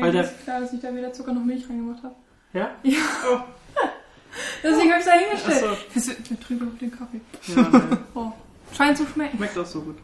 Weil der- ist klar, dass ich da weder Zucker noch Milch reingemacht habe. Ja? Ja. Oh. Deswegen habe ich da hingestellt. Achso. Das wird mir drüber auf den Kaffee. Ja, nee. Oh. Scheint zu schmecken. Schmeckt auch so gut.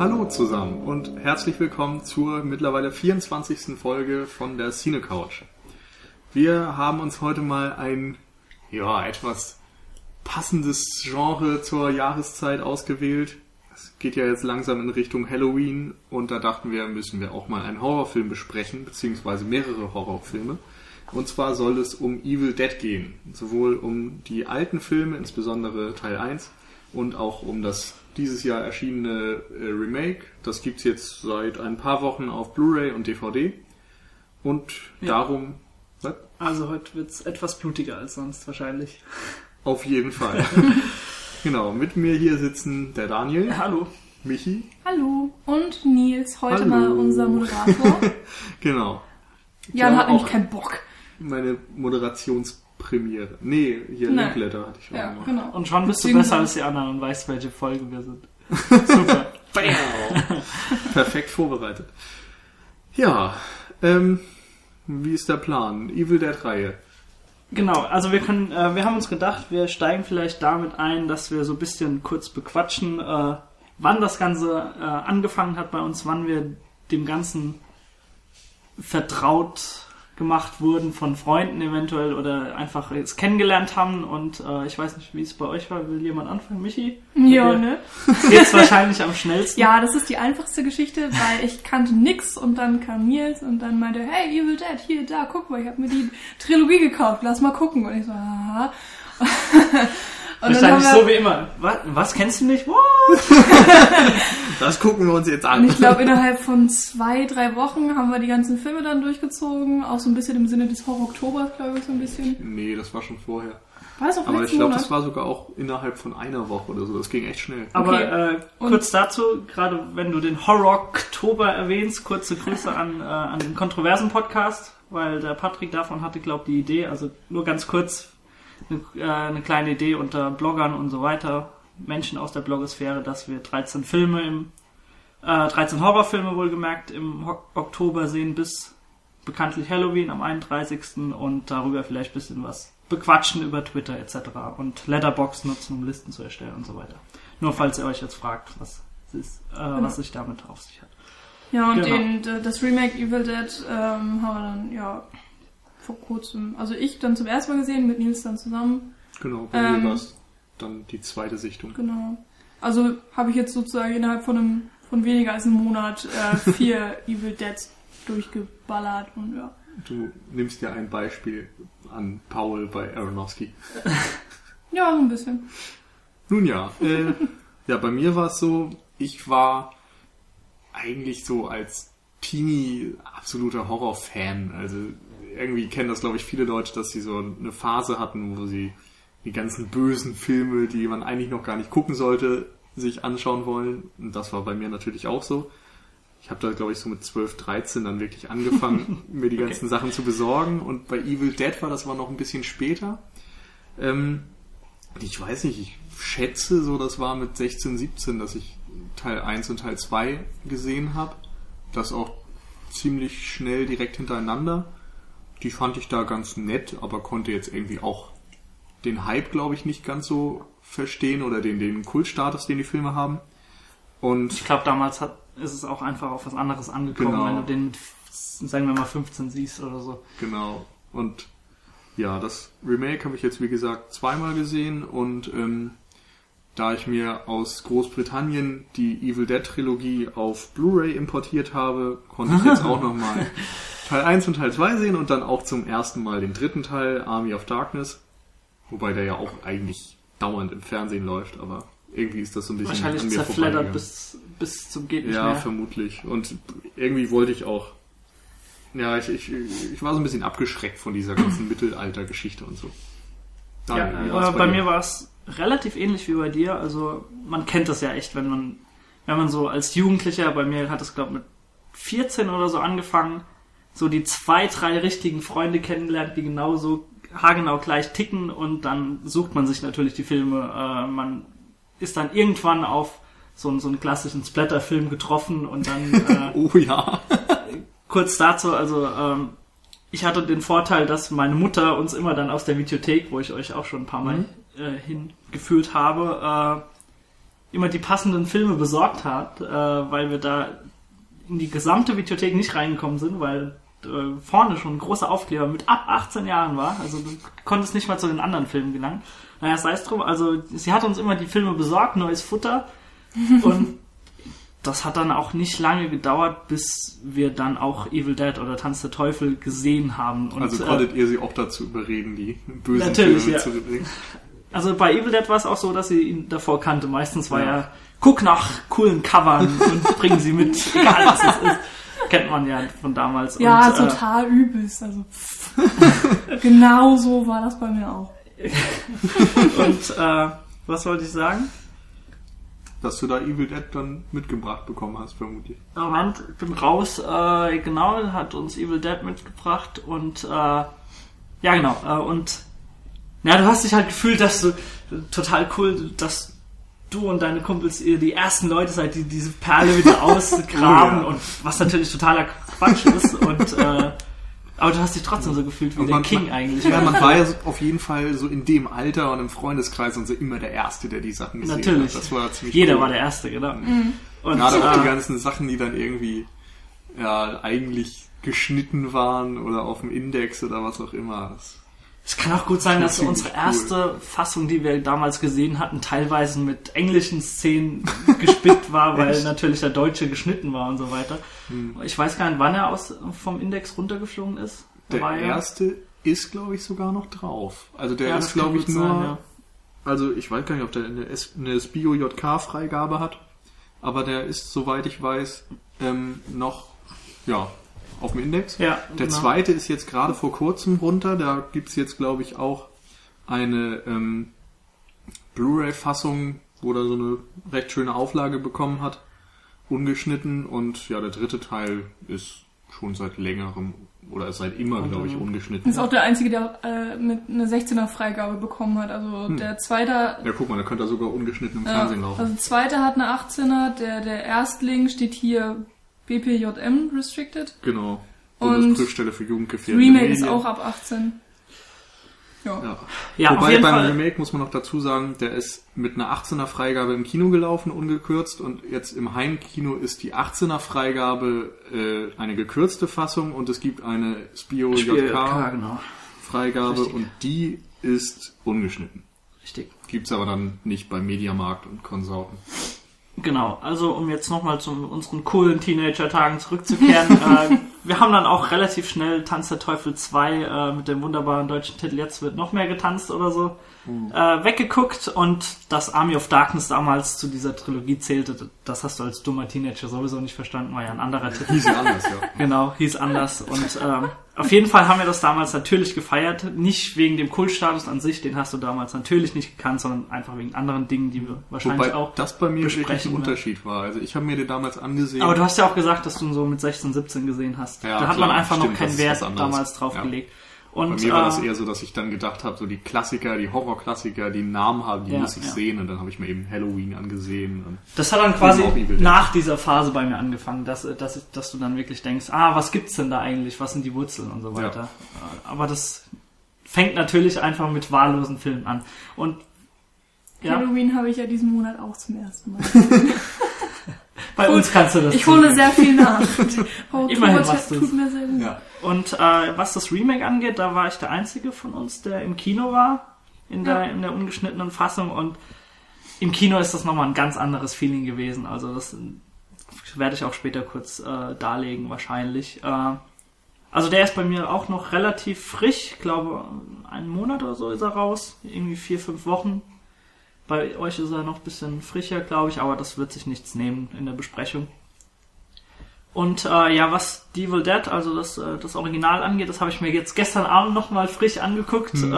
Hallo zusammen und herzlich willkommen zur mittlerweile 24. Folge von der Cine Couch. Wir haben uns heute mal ein, ja, etwas passendes Genre zur Jahreszeit ausgewählt. Es geht ja jetzt langsam in Richtung Halloween und da dachten wir, müssen wir auch mal einen Horrorfilm besprechen, beziehungsweise mehrere Horrorfilme. Und zwar soll es um Evil Dead gehen. Sowohl um die alten Filme, insbesondere Teil 1, und auch um das dieses Jahr erschienene äh, Remake. Das gibt's jetzt seit ein paar Wochen auf Blu-ray und DVD. Und Ja. darum, was? Also heute wird's etwas blutiger als sonst wahrscheinlich. auf jeden Fall. genau, mit mir hier sitzen der Daniel, Hallo. Michi, Hallo. Und Nils, heute Hallo. mal unser Moderator. genau, Jan Ja, hat nämlich keinen Bock. meine Moderationspremiere. Nee, hier Nein. Linkletter hatte ich schon Ja, gemacht. genau. Und schon bist du besser als die anderen und weißt, welche Folge wir sind. Super. Perfekt vorbereitet. Ja, ähm, wie ist der Plan? Evil Dead Reihe. Genau, also wir können, äh, wir haben uns gedacht, wir steigen vielleicht damit ein, dass wir so ein bisschen kurz bequatschen, äh, wann das Ganze äh, angefangen hat bei uns, wann wir dem Ganzen vertraut gemacht wurden von Freunden eventuell oder einfach es kennengelernt haben und äh, ich weiß nicht, wie es bei euch war. Will jemand anfangen? Michi? Ja, ne? Geht's wahrscheinlich am schnellsten. Ja, das ist die einfachste Geschichte, weil ich kannte nix und dann kam Nils und dann meinte, hey, Evil Dead, hier, da, guck mal, ich habe mir die Trilogie gekauft, lass mal gucken. Und ich so, aha. Und Wahrscheinlich so wie immer. Was, was kennst du nicht? What? Das gucken wir uns jetzt an. und ich glaube, innerhalb von zwei, drei Wochen haben wir die ganzen Filme dann durchgezogen, auch so ein bisschen im Sinne des Horror-Oktobers, glaube ich, so ein bisschen. Nee, das war schon vorher. War das auch Aber ich glaube, das war sogar auch innerhalb von einer Woche oder so. Das ging echt schnell. Aber Okay. äh, Und- kurz dazu, gerade wenn du den Horror-Oktober erwähnst, kurze Grüße an, äh, an den kontroversen Podcast, weil der Patrick davon hatte, glaube die Idee, also nur ganz kurz eine, äh, eine kleine Idee unter Bloggern und so weiter, Menschen aus der Blogosphäre, dass wir 13 Filme im, äh, 13 Horrorfilme wohlgemerkt im Ho Oktober sehen bis bekanntlich Halloween am 31. und darüber vielleicht ein bisschen was bequatschen über Twitter etc. und Letterbox nutzen, um Listen zu erstellen und so weiter. Nur falls ihr euch jetzt fragt, was es ist, äh, was sich damit auf sich hat. Ja, und Genau. den, das Remake Evil Dead ähm, haben wir dann, ja, vor kurzem, also ich dann zum ersten Mal gesehen, mit Nils dann zusammen. Genau, bei Ähm, mir war es dann die zweite Sichtung. Genau. Also habe ich jetzt sozusagen innerhalb von einem, von weniger als einem Monat äh, vier Evil Deads durchgeballert und ja. Du nimmst ja ein Beispiel an Paul bei Aronofsky. Ja, so ein bisschen. Nun ja, äh, ja, bei mir war es so, ich war eigentlich so als Teenie absoluter Horrorfan. Also irgendwie kennen das, glaube ich, viele Leute, dass sie so eine Phase hatten, wo sie die ganzen bösen Filme, die man eigentlich noch gar nicht gucken sollte, sich anschauen wollen. Und das war bei mir natürlich auch so. Ich habe da, glaube ich, so mit 12, 13 dann wirklich angefangen, mir die ganzen Sachen zu besorgen. Und bei Evil Dead war das aber noch ein bisschen später. Ähm, ich weiß nicht, ich schätze so, das war mit 16, 17, dass ich Teil 1 und Teil 2 gesehen habe. Das auch ziemlich schnell direkt hintereinander. Die fand ich da ganz nett, aber konnte jetzt irgendwie auch den Hype, glaube ich, nicht ganz so verstehen oder den, den Kultstatus, den die Filme haben. Und Ich glaube, damals hat, ist es auch einfach auf was anderes angekommen, Genau. wenn du den mit, sagen wir mal, 15 siehst oder so. Genau. Und ja, das Remake habe ich jetzt wie gesagt zweimal gesehen und ähm, da ich mir aus Großbritannien die Evil Dead Trilogie auf Blu-ray importiert habe, konnte ich jetzt auch nochmal Teil 1 und Teil 2 sehen und dann auch zum ersten Mal den dritten Teil, Army of Darkness. Wobei der ja auch eigentlich dauernd im Fernsehen läuft, aber irgendwie ist das so ein bisschen Wahrscheinlich an mir zerfleddert bis, bis zum geht nicht Ja, mehr. vermutlich. Und irgendwie wollte ich auch. Ja, ich, ich, ich war so ein bisschen abgeschreckt von dieser ganzen Mittelaltergeschichte und so. Ja, Daniel, wie äh, war's bei, mir war es relativ ähnlich wie bei dir. Also man kennt das ja echt, wenn man wenn man so als Jugendlicher, bei mir hat es glaube mit 14 oder so angefangen, so die zwei, drei richtigen Freunde kennenlernt, die genauso haargenau gleich ticken und dann sucht man sich natürlich die Filme. Äh, man ist dann irgendwann auf so, einen- so einen klassischen Splatter-Film getroffen und dann äh, Oh ja. kurz dazu, also ähm, ich hatte den Vorteil, dass meine Mutter uns immer dann aus der Videothek, wo ich euch auch schon ein paar Mal Mhm. äh, hingeführt habe, äh, immer die passenden Filme besorgt hat, äh, weil wir da in die gesamte Videothek nicht reingekommen sind, weil äh, vorne schon ein großer Aufkleber mit ab 18 Jahren war. Also du konntest nicht mal zu den anderen Filmen gelangen. Naja, sei es drum, also sie hat uns immer die Filme besorgt, neues Futter und das hat dann auch nicht lange gedauert, bis wir dann auch Evil Dead oder Tanz der Teufel gesehen haben. Und, Also äh, konntet ihr sie auch dazu überreden, die bösen Filme ja. zu bringen. Also bei Evil Dead war es auch so, dass sie ihn davor kannte. Meistens war ja, guck nach coolen Covern und bringen sie mit, egal was es ist. Kennt man ja von damals. Ja, und, äh, total übelst. Also genau so war das bei mir auch. und äh, was wollte ich sagen? Dass du da Evil Dead dann mitgebracht bekommen hast, vermutlich. Moment, ich bin raus. Äh, genau, hat uns Evil Dead mitgebracht und äh, ja genau. Äh, und ja, du hast dich halt gefühlt, dass du total cool, dass du und deine Kumpels ihr die ersten Leute seid, die diese Perle wieder ausgraben Oh ja. und was natürlich totaler Quatsch ist und äh, aber du hast dich trotzdem so gefühlt wie Und der man- King eigentlich. Ja, man war ja so- auf jeden Fall so in dem Alter und im Freundeskreis und so immer der Erste, der die Sachen gesehen Natürlich. hat. Das war ziemlich Jeder cool. war der Erste, genau. Und, Gerade auch die äh, ganzen Sachen, die dann irgendwie ja eigentlich geschnitten waren oder auf dem Index oder was auch immer. Das, Es kann auch gut sein, dass unsere cool. erste Fassung, die wir damals gesehen hatten, teilweise mit englischen Szenen gespickt war, weil natürlich der Deutsche geschnitten war und so weiter. Hm. Ich weiß gar nicht, wann er aus, vom Index runtergeflogen ist. Der war er- erste ist, glaube ich, sogar noch drauf. Also der Ja, ist, glaube ich, nur. sein, ja. Also ich weiß gar nicht, ob der eine, eine SBIO-JK-Freigabe hat, aber der ist, soweit ich weiß, ähm, noch ja, auf dem Index. Ja, Der genau. zweite ist jetzt gerade vor kurzem runter. Da gibt's jetzt, glaube ich, auch eine ähm, Blu-ray-Fassung, wo er so eine recht schöne Auflage bekommen hat. Ungeschnitten. Und ja, der dritte Teil ist schon seit längerem oder ist seit immer, glaube ich, ungeschnitten. Das ist auch der Einzige, der äh, mit einer 16er Freigabe bekommen hat. Also der Zweite, Ja, guck mal, da könnte er sogar ungeschnitten im ja, Fernsehen laufen. also Zweite hat eine 18er, der, der Erstling steht hier BPJM Restricted. Genau. Und Bundesprüfstelle für jugendgefährdende Remake Medien. ist auch ab 18. Ja. Ja. Ja, auf Wobei jeden beim Fall. Remake muss man noch dazu sagen, der ist mit einer 18er Freigabe im Kino gelaufen, ungekürzt, und jetzt im Heimkino ist die 18er Freigabe äh, eine gekürzte Fassung und es gibt eine Spio JK genau. Freigabe Richtig. und die ist ungeschnitten. Richtig. Gibt's aber dann nicht bei Mediamarkt und Konsorten. Genau, also um jetzt nochmal zu unseren coolen Teenager-Tagen zurückzukehren. äh, wir haben dann auch relativ schnell Tanz der Teufel 2 äh, mit dem wunderbaren deutschen Titel Jetzt wird noch mehr getanzt oder so äh, weggeguckt und dass Army of Darkness damals zu dieser Trilogie zählte, das hast du als dummer Teenager sowieso nicht verstanden, war ja ein anderer Titel. Hieß ja anders, ja. Genau, hieß anders. Und ähm, auf jeden Fall haben wir das damals natürlich gefeiert. Nicht wegen dem Kultstatus an sich, den hast du damals natürlich nicht gekannt, sondern einfach wegen anderen Dingen, die wir wahrscheinlich Wobei auch. das bei mir wirklich ein. Unterschied war. Also ich habe mir den damals angesehen. Aber du hast ja auch gesagt, dass du ihn so mit 16, 17 gesehen hast. Ja, da hat klar, man einfach stimmt, noch keinen Wert damals drauf Ja. gelegt. Bei Und mir war das äh, eher so, dass ich dann gedacht habe, so die Klassiker, die Horrorklassiker, die einen Namen haben, die Ja, muss ich ja. sehen. Und dann habe ich mir eben Halloween angesehen. Und das hat dann quasi nach dieser Phase bei mir angefangen, dass, dass, dass du dann wirklich denkst, ah, was gibt's denn da eigentlich? Was sind die Wurzeln und so weiter. Äh, Aber das fängt natürlich einfach mit wahllosen Filmen an. Und ja, Halloween habe ich ja diesen Monat auch zum ersten Mal. bei uns kannst du das Ich hole sehr viel nach. Oh, Immerhin machst du's. tut mir sehr gut. ja. Und äh, was das Remake angeht, da war ich der Einzige von uns, der im Kino war, in der, Ja. in der ungeschnittenen Fassung. Und im Kino ist das nochmal ein ganz anderes Feeling gewesen. Also das werde ich auch später kurz äh, darlegen, wahrscheinlich. Äh, also der ist bei mir auch noch relativ frisch. Ich glaube, einen Monat oder so ist er raus. Irgendwie vier, fünf Wochen. Bei euch ist er noch ein bisschen frischer, glaube ich, aber das wird sich nichts nehmen in der Besprechung. Und äh, ja, was The Evil Dead, also das, äh, das Original angeht, das habe ich mir jetzt gestern Abend nochmal frisch angeguckt. Äh,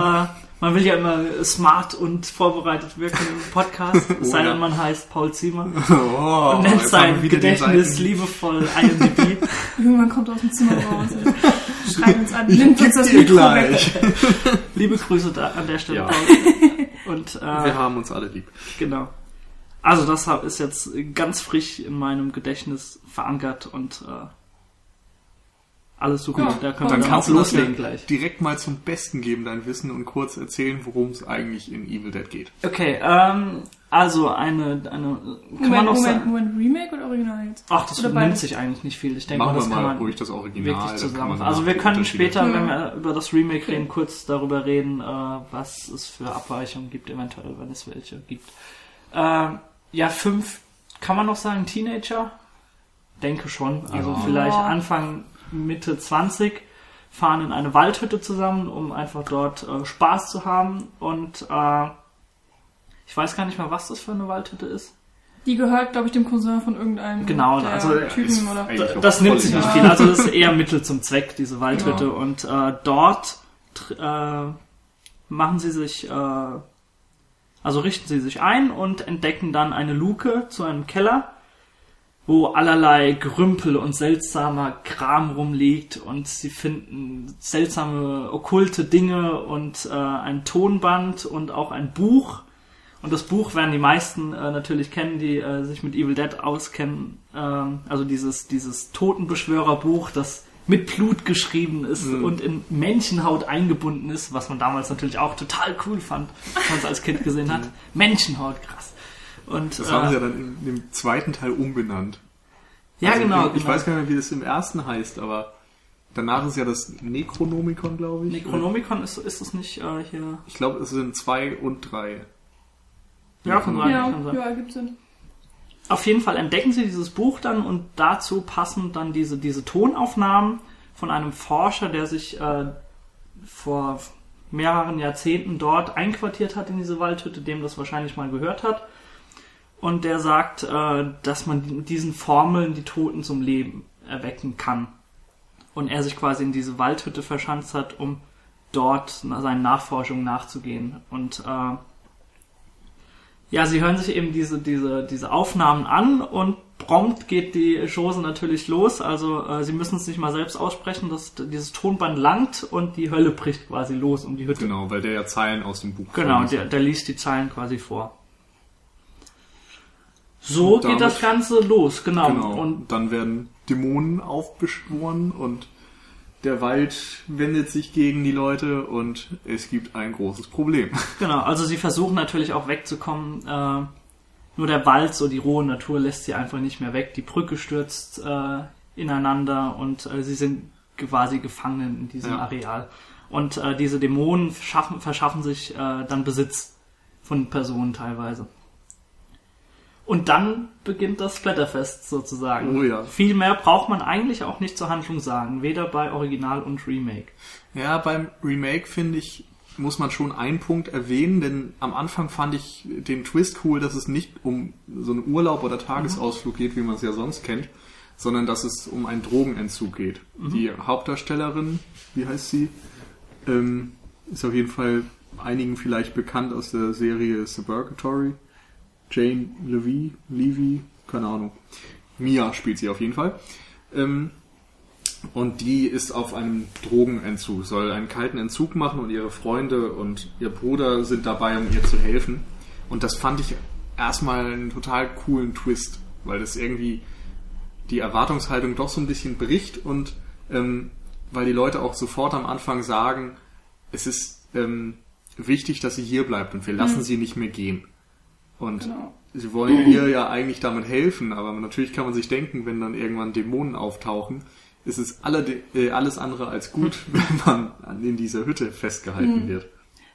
man will ja immer smart und vorbereitet wirken im Podcast, es sei Oh ja. denn, man heißt Paul Ziemer Oh, und nennt sein Gedächtnis liebevoll IMDb. Irgendwann kommt er aus dem Zimmer raus. und Schreibt uns an, nimmt uns das Mikro gleich. weg. Liebe Grüße da an der Stelle, Ja. Paul. Und Wir äh, haben uns alle lieb. genau. Also das ist jetzt ganz frisch in meinem Gedächtnis verankert und äh, alles super. Ja, da können Dann wir kannst auch du das ja loslegen gleich. direkt mal zum Besten geben, dein Wissen, und kurz erzählen, worum es eigentlich in Evil Dead geht. Okay, ähm, also eine, eine kann man Moment, noch Moment, sagen. Moment, Remake oder Original jetzt? Ach, das Oder nimmt beides? sich eigentlich nicht viel. Ich denke Machen mal, das wir kann mal man ruhig das Original. wirklich kann man nach Also wir können später, wenn wir über das Remake reden, kurz darüber reden, äh, was es für Abweichungen gibt, eventuell, wenn es welche gibt. Ähm, ja, fünf, kann man noch sagen, Teenager? Denke schon. Also Ja. vielleicht. Anfang, Mitte 20 fahren in eine Waldhütte zusammen, um einfach dort äh, Spaß zu haben. Und äh, ich weiß gar nicht mal, was das für eine Waldhütte ist. Die gehört, glaube ich, dem Cousin von irgendeinem Genau, der also, ist Typen oder. eigentlich Da- auch Das nimmt sich nicht viel. Also das ist eher Mittel zum Zweck, diese Waldhütte. Ja. Und äh, dort tr- äh, machen sie sich, äh, also richten sie sich ein und entdecken dann eine Luke zu einem Keller, wo allerlei Gerümpel und seltsamer Kram rumliegt und sie finden seltsame okkulte Dinge und äh, ein Tonband und auch ein Buch. Und das Buch werden die meisten äh, natürlich kennen, die äh, sich mit Evil Dead auskennen. Ähm, also dieses, dieses Totenbeschwörerbuch, das mit Blut geschrieben ist Mhm. und in Menschenhaut eingebunden ist, was man damals natürlich auch total cool fand, wenn man es als Kind gesehen hat. Menschenhaut, krass. Und, Das äh, haben sie ja dann in dem zweiten Teil umbenannt. ja, Also genau. Ich genau. weiß gar nicht mehr, wie das im ersten heißt, aber danach ist ja das Necronomicon, glaube ich. Necronomicon ist, ist es nicht äh, hier. Ich glaube, es sind zwei und drei. Ja, kann sein, Ja, kann sein. ja, gibt Sinn. Auf jeden Fall entdecken sie dieses Buch dann und dazu passen dann diese, diese Tonaufnahmen von einem Forscher, der sich äh, vor mehreren Jahrzehnten dort einquartiert hat in diese Waldhütte, dem das wahrscheinlich mal gehört hat. Und der sagt, äh, dass man mit diesen Formeln die Toten zum Leben erwecken kann. Und er sich quasi in diese Waldhütte verschanzt hat, um dort seinen Nachforschungen nachzugehen. Und äh, ja, sie hören sich eben diese, diese, diese Aufnahmen an und prompt geht die Chose natürlich los. Also äh, sie müssen es nicht mal selbst aussprechen, dass dieses Tonband langt und die Hölle bricht quasi los um die Hütte. Genau, weil der ja Zeilen aus dem Buch Genau, der, der liest die Zeilen quasi vor. So Und geht das damit- Ganze los, genau. Genau. Und dann werden Dämonen aufbeschworen und der Wald wendet sich gegen die Leute und es gibt ein großes Problem. Genau, also sie versuchen natürlich auch wegzukommen. Äh, nur der Wald, so die rohe Natur, lässt sie einfach nicht mehr weg. Die Brücke stürzt äh, ineinander und äh, sie sind quasi gefangen in diesem Ja. Areal. Und äh, diese Dämonen verschaffen, verschaffen sich äh, dann Besitz von Personen teilweise. Und dann beginnt das Splatterfest sozusagen. Oh ja. Viel mehr braucht man eigentlich auch nicht zur Handlung sagen, weder bei Original und Remake. Ja, beim Remake finde ich, muss man schon einen Punkt erwähnen, denn am Anfang fand ich den Twist cool, dass es nicht um so einen Urlaub oder Tagesausflug geht, wie man es ja sonst kennt, sondern dass es um einen Drogenentzug geht. Die Hauptdarstellerin, wie heißt sie, ähm, ist auf jeden Fall einigen vielleicht bekannt aus der Serie Suburgatory. Jane Levy, Levy, keine Ahnung. Mia spielt sie auf jeden Fall. Ähm, und die ist auf einem Drogenentzug, soll einen kalten Entzug machen und ihre Freunde und ihr Bruder sind dabei, um ihr zu helfen. Und das fand ich erstmal einen total coolen Twist, weil das irgendwie die Erwartungshaltung doch so ein bisschen bricht und ähm, weil die Leute auch sofort am Anfang sagen, es ist ähm, wichtig, dass sie hier bleibt und wir lassen sie nicht mehr gehen. Und Genau. sie wollen ihr ja eigentlich damit helfen, aber natürlich kann man sich denken, wenn dann irgendwann Dämonen auftauchen, ist es alle, äh, alles andere als gut, wenn man an- in dieser Hütte festgehalten wird.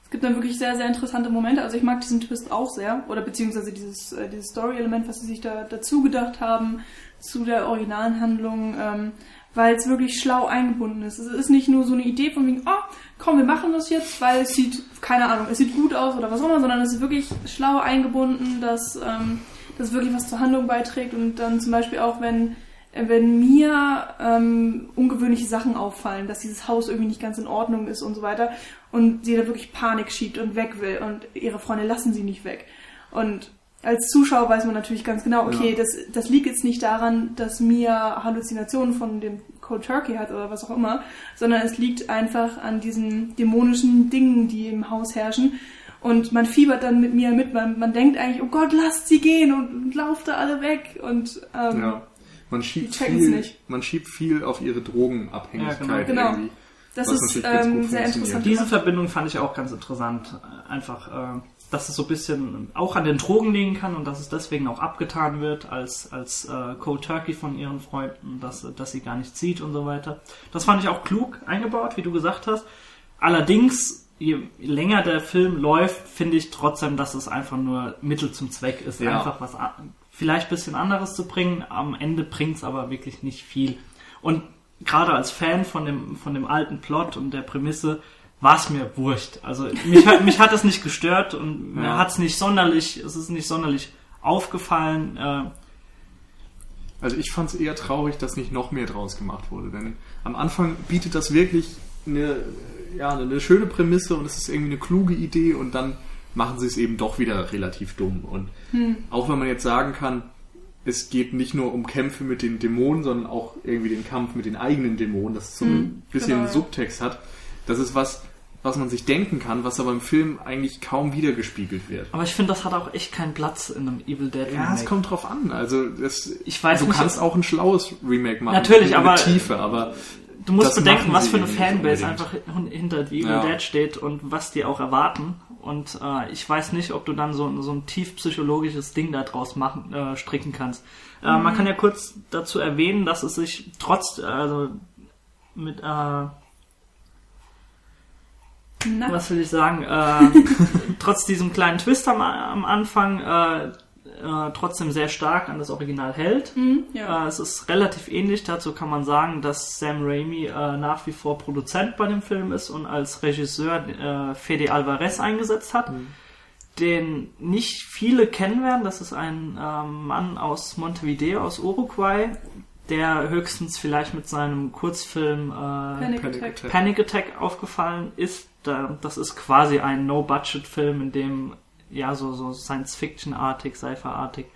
Es gibt dann wirklich sehr, sehr interessante Momente. Also ich mag diesen Twist auch sehr. Oder beziehungsweise dieses, äh, dieses Story-Element, was sie sich da dazu gedacht haben zu der originalen Handlung, ähm, weil es wirklich schlau eingebunden ist. Es ist nicht nur so eine Idee von wegen, oh, komm, wir machen das jetzt, weil es sieht, keine Ahnung, es sieht gut aus oder was auch immer, sondern es ist wirklich schlau eingebunden, dass ähm, das wirklich was zur Handlung beiträgt und dann zum Beispiel auch, wenn äh, wenn mir ähm, ungewöhnliche Sachen auffallen, dass dieses Haus irgendwie nicht ganz in Ordnung ist und so weiter und sie da wirklich Panik schiebt und weg will und ihre Freunde lassen sie nicht weg. Und als Zuschauer weiß man natürlich ganz genau, okay, Ja. das, das liegt jetzt nicht daran, dass Mia Halluzinationen von dem Cold Turkey hat oder was auch immer, sondern es liegt einfach an diesen dämonischen Dingen, die im Haus herrschen. Und man fiebert dann mit Mia mit, man, man denkt eigentlich, oh Gott, lasst sie gehen und, und lauft da alle weg. Und ähm, Ja. Man schiebt, viel, nicht. man schiebt viel auf ihre Drogenabhängigkeit Ja, genau. irgendwie. das ist ähm, sehr interessant. Diese. Verbindung fand ich auch ganz interessant. Einfach, äh, dass es so ein bisschen auch an den Drogen liegen kann und dass es deswegen auch abgetan wird als, als äh, Cold Turkey von ihren Freunden, dass, dass sie gar nicht sieht und so weiter. Das fand ich auch klug eingebaut, wie du gesagt hast. Allerdings, je länger der Film läuft, finde ich trotzdem, dass es einfach nur Mittel zum Zweck ist, Ja. einfach was vielleicht ein bisschen anderes zu bringen. Am Ende bringt es aber wirklich nicht viel. Und gerade als Fan von dem, von dem alten Plot und der Prämisse war es mir wurscht. Also mich hat, mich hat es nicht gestört und mir Ja. hat es nicht sonderlich, es ist nicht sonderlich aufgefallen. Äh, Also ich fand es eher traurig, dass nicht noch mehr draus gemacht wurde. Denn am Anfang bietet das wirklich eine, ja, eine schöne Prämisse und es ist irgendwie eine kluge Idee und dann machen sie es eben doch wieder relativ dumm. Und auch wenn man jetzt sagen kann, es geht nicht nur um Kämpfe mit den Dämonen, sondern auch irgendwie den Kampf mit den eigenen Dämonen, dass es so ein bisschen genau. Subtext hat. Das ist was, was man sich denken kann, was aber im Film eigentlich kaum wiedergespiegelt wird. aber ich finde, das hat auch echt keinen Platz in einem Evil Dead Ja, es kommt drauf an. Also das, Ich weiß du nicht, kannst auch ein schlaues Remake machen. Natürlich, aber- Tiefe, aber Du musst bedenken, was für eine Fanbase einfach hin- hinter Evil Ja. Dead steht und was die auch erwarten. Und äh, ich weiß nicht, ob du dann so, so ein tief psychologisches Ding daraus machen, äh, stricken kannst. Äh, man kann ja kurz dazu erwähnen, dass es sich trotz, also mit, äh, Na, was will ich sagen, äh, trotz diesem kleinen Twist am, am Anfang äh, äh, trotzdem sehr stark an das Original hält. hm, ja. Äh, es ist relativ ähnlich. Dazu kann man sagen, dass Sam Raimi äh, nach wie vor Produzent bei dem Film ist und als Regisseur äh, Fede Alvarez eingesetzt hat, den nicht viele kennen werden. Das ist ein ähm, Mann aus Montevideo, aus Uruguay, der höchstens vielleicht mit seinem Kurzfilm äh, Panic. Attack. Panic Attack aufgefallen ist. Da, das ist quasi ein No-Budget-Film, in dem ja so, so Science-Fiction-artig, Sci-Fi-artig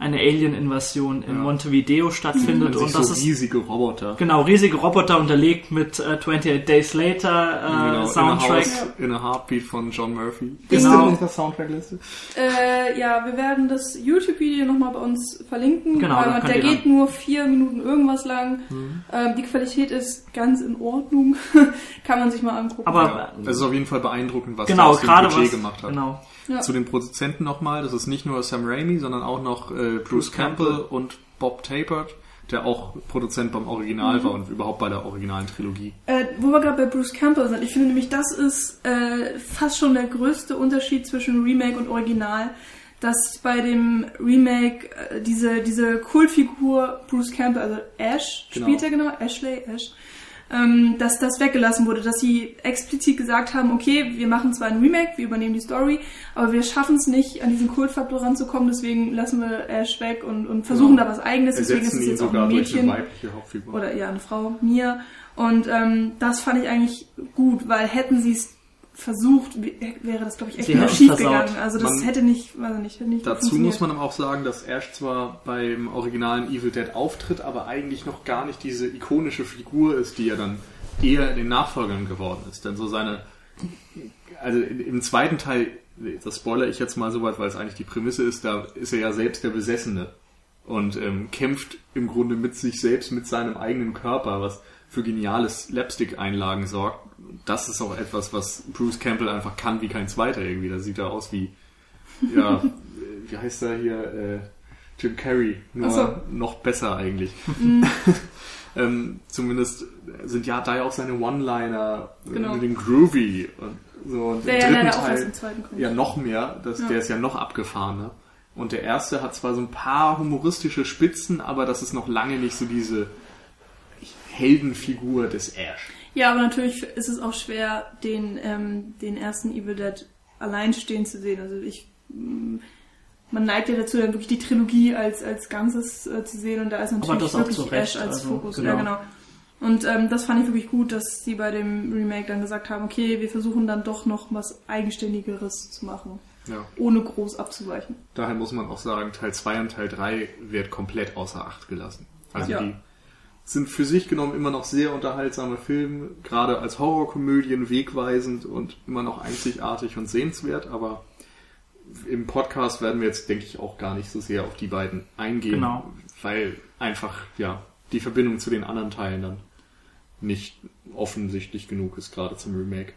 eine Alien-Invasion in Ja. Montevideo stattfindet und und das so ist riesige Roboter. genau riesige Roboter unterlegt mit äh, 28 Days Later äh, Genau, Soundtrack. In a, House, in a Heartbeat von John Murphy. Genau. Ist der in unserer Soundtrackliste? Äh, ja, wir werden das YouTube-Video nochmal bei uns verlinken. Genau, könnt der geht nur vier Minuten irgendwas lang. Mhm. Ähm, die Qualität ist ganz in Ordnung. Kann man sich mal angucken. Aber- Ja, es ist auf jeden Fall beeindruckend, was Genau, aus dem Budget was gemacht hat. genau. Ja. Zu den Produzenten nochmal, das ist nicht nur Sam Raimi, sondern auch noch äh, Bruce, Bruce Campbell, Campbell. und Bob Tapert, der auch Produzent beim Original Mhm. war und überhaupt bei der originalen Trilogie. Äh, wo wir gerade bei Bruce Campbell sind, ich finde nämlich, das ist äh, fast schon der größte Unterschied zwischen Remake und Original, dass bei dem Remake äh, diese, diese Kultfigur Bruce Campbell, also Ash, Genau. spielt er genau, Ashley, Ash, ähm, dass das weggelassen wurde, dass sie explizit gesagt haben, okay, wir machen zwar ein Remake, wir übernehmen die Story, aber wir schaffen es nicht, an diesen Kultfaktor ranzukommen, deswegen lassen wir Ash weg und, und versuchen Genau. da was eigenes, deswegen ist es jetzt auch ein Mädchen oder ja, eine Frau, mir. Und ähm, das fand ich eigentlich gut, weil hätten sie es versucht, w- wäre das, glaube ich, echt Sie hätten's schief gegangen. Also das Man- hätte nicht, weiß ich nicht, hätte nicht Dazu muss man aber auch sagen, dass Ash zwar beim originalen Evil Dead auftritt, aber eigentlich noch gar nicht diese ikonische Figur ist, die er dann eher in den Nachfolgern geworden ist. Denn so seine, also im zweiten Teil, das spoiler ich jetzt mal so weit, weil es eigentlich die Prämisse ist, da ist er ja selbst der Besessene und ähm, kämpft im Grunde mit sich selbst, mit seinem eigenen Körper, was für geniale Slapstick-Einlagen sorgt. Das ist auch etwas, was Bruce Campbell einfach kann wie kein zweiter irgendwie. Da sieht er aus wie, ja, wie heißt er hier? Äh, Jim Carrey, nur so. noch besser eigentlich. ähm, zumindest sind ja da ja auch seine One-Liner äh, Genau. mit den Groovy und so. Und Der im ja leider auch Teil im zweiten kommt. ja noch mehr, das, Ja. der ist ja noch abgefahrener. Und der erste hat zwar so ein paar humoristische Spitzen, aber das ist noch lange nicht so diese Heldenfigur des Ash. Ja, aber natürlich ist es auch schwer, den, ähm, den ersten Evil Dead allein stehen zu sehen. Also ich, mm, man neigt ja dazu, dann wirklich die Trilogie als, als Ganzes äh, zu sehen und da ist natürlich wirklich Recht, Ash als also, Fokus. genau. Ja, genau. Und ähm, das fand ich wirklich gut, dass sie bei dem Remake dann gesagt haben, okay, wir versuchen dann doch noch was Eigenständigeres zu machen, Ja. ohne groß abzuweichen. Daher muss man auch sagen, Teil 2 und Teil 3 wird komplett außer Acht gelassen. Also Ja. die sind für sich genommen immer noch sehr unterhaltsame Filme, gerade als Horrorkomödien wegweisend und immer noch einzigartig und sehenswert, aber im Podcast werden wir jetzt, denke ich, auch gar nicht so sehr auf die beiden eingehen, Genau. weil einfach, ja, die Verbindung zu den anderen Teilen dann nicht offensichtlich genug ist, gerade zum Remake.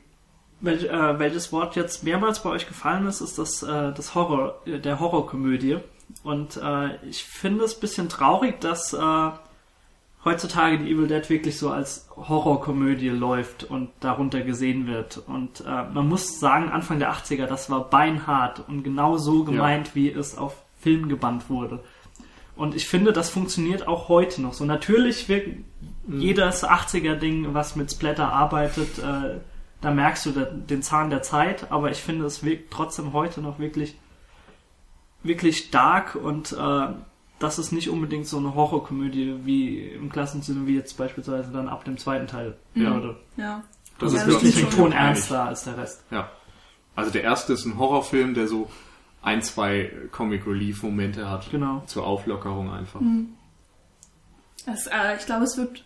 Wel, äh, welches Wort jetzt mehrmals bei euch gefallen ist, ist das, äh, das Horror, äh, der Horrorkomödie. Und äh, ich finde es ein bisschen traurig, dass äh, heutzutage die Evil Dead wirklich so als Horrorkomödie läuft und darunter gesehen wird. Und äh, man muss sagen, Anfang der 80er, das war beinhart und genau so gemeint, wie es auf Film gebannt wurde. Und ich finde, das funktioniert auch heute noch so. Natürlich wirkt jedes 80er-Ding, was mit Splatter arbeitet, äh, da merkst du den Zahn der Zeit, aber ich finde, es wirkt trotzdem heute noch wirklich, wirklich stark und äh, das ist nicht unbedingt so eine Horrorkomödie wie im klassischen Sinne, wie jetzt beispielsweise dann ab dem zweiten Teil Mhm. würde. Ja. Das Ja, ist das Wirklich. Ton ernster als der Rest. Ja. Also der erste ist ein Horrorfilm, der so ein, zwei Comic Relief Momente hat. Genau. Zur Auflockerung einfach. Das, äh, ich glaube, es wird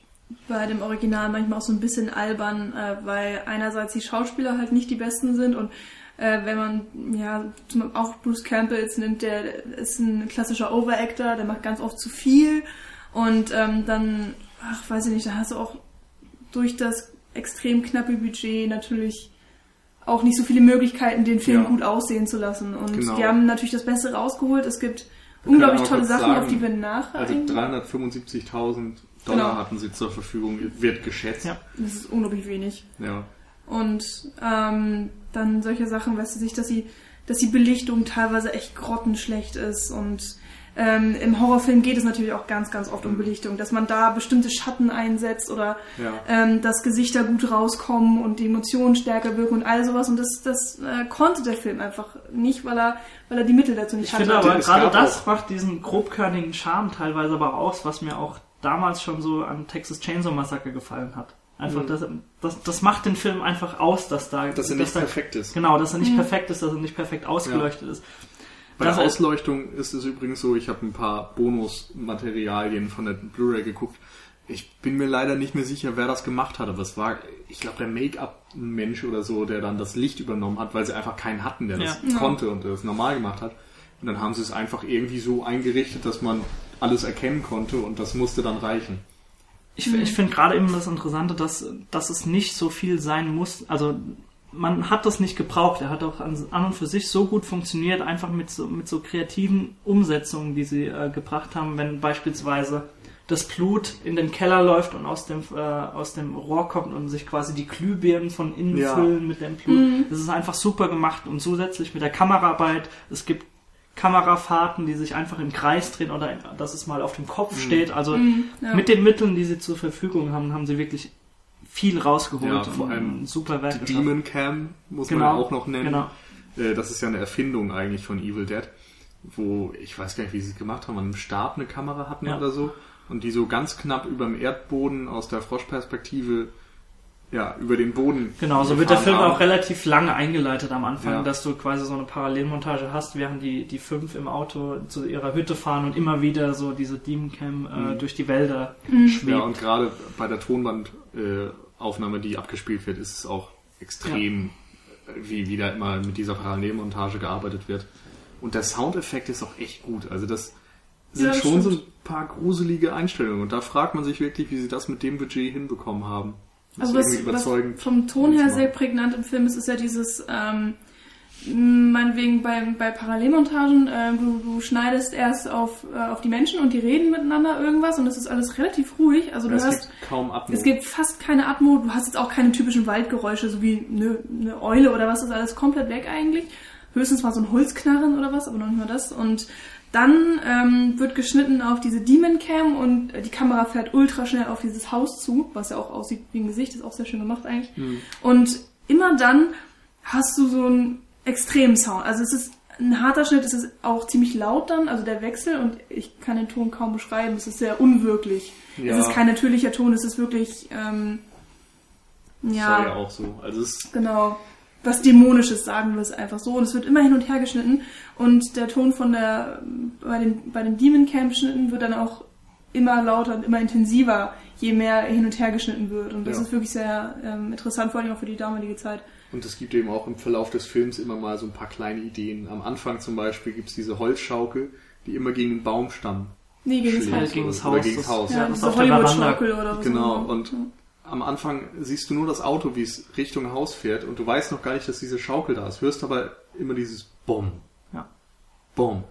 bei dem Original manchmal auch so ein bisschen albern, äh, weil einerseits die Schauspieler halt nicht die besten sind und äh, wenn man ja zum auch Bruce Campbell jetzt nimmt, der ist ein klassischer Overactor, der macht ganz oft zu viel und ähm, dann, ach weiß ich nicht, da hast du auch durch das extrem knappe Budget natürlich auch nicht so viele Möglichkeiten, den Film Ja. gut aussehen zu lassen. Und Genau. die haben natürlich das Beste rausgeholt. Es gibt unglaublich aber tolle Sachen, sagen, auf die wir nachher Also eingehen. 375.000 Dollar Genau. hatten sie zur Verfügung, wird geschätzt. Ja. Das ist unglaublich wenig. ja. Und ähm, dann solche Sachen, weißt du, sich, dass die, dass die Belichtung teilweise echt grottenschlecht ist. Und ähm, im Horrorfilm geht es natürlich auch ganz, ganz oft um Belichtung, dass man da bestimmte Schatten einsetzt oder Ja. ähm, dass Gesichter gut rauskommen und die Emotionen stärker wirken und all sowas. Und das, das äh, konnte der Film einfach nicht, weil er, weil er die Mittel dazu nicht Ich hatte. finde aber gerade das auch- macht diesen grobkörnigen Charme teilweise aber aus, was mir auch damals schon so an Texas Chainsaw Massacre gefallen hat. Einfach, Mhm. das, das, das macht den Film einfach aus, dass da, Dass er nicht da, perfekt ist. Genau, dass er Mhm. nicht perfekt ist, dass er nicht perfekt ausgeleuchtet ist. Bei Das der Ausleuchtung ist es übrigens so, ich habe ein paar Bonusmaterialien von der Blu-ray geguckt. Ich bin mir leider nicht mehr sicher, wer das gemacht hat, aber es war, ich glaube, der Make-up-Mensch oder so, der dann das Licht übernommen hat, weil sie einfach keinen hatten, der das Ja. konnte und der das normal gemacht hat. Und dann haben sie es einfach irgendwie so eingerichtet, dass man alles erkennen konnte und das musste dann reichen. Ich, ich finde gerade eben das Interessante, dass, dass es nicht so viel sein muss. Also man hat das nicht gebraucht. Er hat auch an, an und für sich so gut funktioniert, einfach mit so, mit so kreativen Umsetzungen, die sie äh, gebracht haben, wenn beispielsweise das Blut in den Keller läuft und aus dem, äh, aus dem Rohr kommt und sich quasi die Glühbirnen von innen Ja. füllen mit dem Blut. Das ist einfach super gemacht und zusätzlich mit der Kameraarbeit. Es gibt Kamerafahrten, die sich einfach im Kreis drehen oder dass es mal auf dem Kopf steht. Also Mhm, ja. mit den Mitteln, die sie zur Verfügung haben, haben sie wirklich viel rausgeholt Ja, und vor allem ein super Werk Die. Demon Cam muss man Genau, auch noch nennen. genau. Äh, Das ist ja eine Erfindung eigentlich von Evil Dead, wo ich weiß gar nicht, wie sie es gemacht haben, an einem Stab eine Kamera hatten Ja. oder so und die so ganz knapp über dem Erdboden aus der Froschperspektive ja, über den Boden. Genau, so wird der Film haben. auch relativ lange eingeleitet am Anfang, Ja. dass du quasi so eine Parallelmontage hast, während die, die fünf im Auto zu ihrer Hütte fahren und immer wieder so diese Demoncam äh, Mhm. durch die Wälder Mhm. schwebt. Ja, und gerade bei der Tonbandaufnahme, äh, die abgespielt wird, ist es auch extrem, äh, wie wieder immer mit dieser Parallelmontage gearbeitet wird. Und der Soundeffekt ist auch echt gut. Also das sind Ja, das schon so stimmt. ein paar gruselige Einstellungen. Und da fragt man sich wirklich, wie sie das mit dem Budget hinbekommen haben. Das Also was, irgendwie was überzeugend. vom Ton her sehr prägnant im Film ist, ist ja dieses, ähm, meinetwegen bei, bei Parallelmontagen, äh, du, du schneidest erst auf, äh, auf die Menschen und die reden miteinander irgendwas und es ist alles relativ ruhig. Also du es hast, gibt kaum Atmo. es gibt fast keine Atmo, du hast jetzt auch keine typischen Waldgeräusche, so wie eine, eine Eule oder was, das ist alles komplett weg eigentlich. Höchstens mal so ein Holzknarren oder was, aber noch nicht mal das. Und dann ähm, wird geschnitten auf diese Demon Cam und äh, die Kamera fährt ultra schnell auf dieses Haus zu, was ja auch aussieht wie ein Gesicht, ist auch sehr schön gemacht eigentlich. Mhm. Und immer dann hast du so einen extremen Sound. Also es ist ein harter Schnitt ist es auch ziemlich laut dann, also der Wechsel und ich kann den Ton kaum beschreiben. Es ist sehr unwirklich. Ja. Es ist kein natürlicher Ton, es ist wirklich ähm, Das ja, war ja auch so. Also es genau was dämonisches sagen wir es einfach so und es wird immer hin und her geschnitten und der Ton von der bei den bei den Demon Camp Schnitten wird dann auch immer lauter und immer intensiver, je mehr hin und her geschnitten wird und das Ja. ist wirklich sehr ähm, interessant, vor allem auch für die damalige Zeit. Und es gibt eben auch im Verlauf des Films immer mal so ein paar kleine Ideen. Am Anfang zum Beispiel gibt es diese Holzschaukel, die immer gegen den Baumstamm Nee, gegen das schlägt. Haus. gegen das Oder Haus, gegen das- Haus. Ja, Ja, das diese auf der. Hollywood-Schaukel oder was Genau, und am Anfang siehst du nur das Auto, wie es Richtung Haus fährt und du weißt noch gar nicht, dass diese Schaukel da ist. Hörst aber immer dieses Bumm, Ja. Bumm.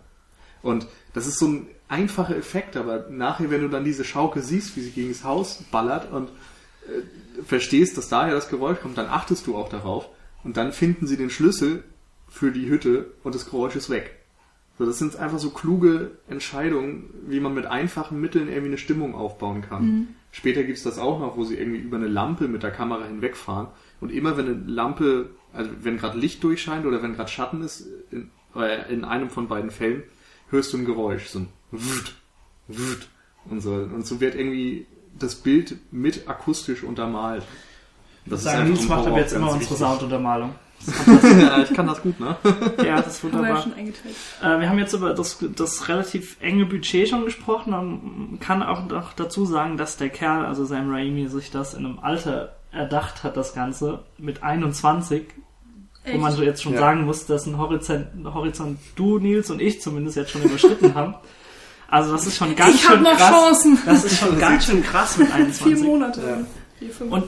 Und das ist so ein einfacher Effekt, aber nachher, wenn du dann diese Schaukel siehst, wie sie gegen das Haus ballert und äh, verstehst, dass daher das Geräusch kommt, dann achtest du auch darauf und dann finden sie den Schlüssel für die Hütte und das Geräusch ist weg. So, das sind einfach so kluge Entscheidungen, wie man mit einfachen Mitteln irgendwie eine Stimmung aufbauen kann. Später gibt's das auch noch, wo sie irgendwie über eine Lampe mit der Kamera hinwegfahren und immer wenn eine Lampe, also wenn gerade Licht durchscheint oder wenn gerade Schatten ist, in, äh, in einem von beiden Fällen, hörst du ein Geräusch, so ein Wut, Wut und so. Und so wird irgendwie das Bild mit akustisch untermalt. Das Sagen, Nils macht aber jetzt immer unsere. Sounduntermalung. Ja, ich kann das gut, ne? Ja, das ist Haben wir wunderbar. schon eingeteilt. Äh, wir haben jetzt über das, das relativ enge Budget schon gesprochen. Man kann auch noch dazu sagen, dass der Kerl, also Sam Raimi, sich das in einem Alter erdacht hat, das Ganze, mit 21, wo man Echt? so jetzt schon Ja. sagen muss, dass ein Horizont, ein Horizont du, Nils und ich zumindest jetzt schon überschritten haben. Also das ist schon ganz Ich hab schön noch krass. Chancen. Das ist schon ganz schön krass mit 21. Vier Monate. Ja. Vier, fünf. Und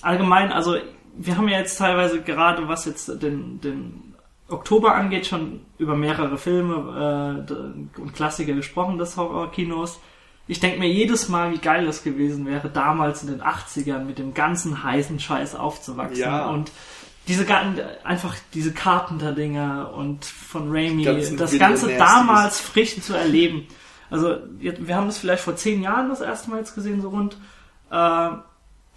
allgemein, also wir haben ja jetzt teilweise gerade, was jetzt den, den Oktober angeht, schon über mehrere Filme äh, und Klassiker gesprochen des Horrorkinos. Ich denke mir jedes Mal, wie geil das gewesen wäre, damals in den 80ern mit dem ganzen heißen Scheiß aufzuwachsen. Ja. Und diese ganzen, einfach diese Carpenter-Dinger und von Raimi, das Ganze damals frisch zu erleben. Also, wir haben das vielleicht vor zehn Jahren das erste Mal jetzt gesehen, so rund. Äh,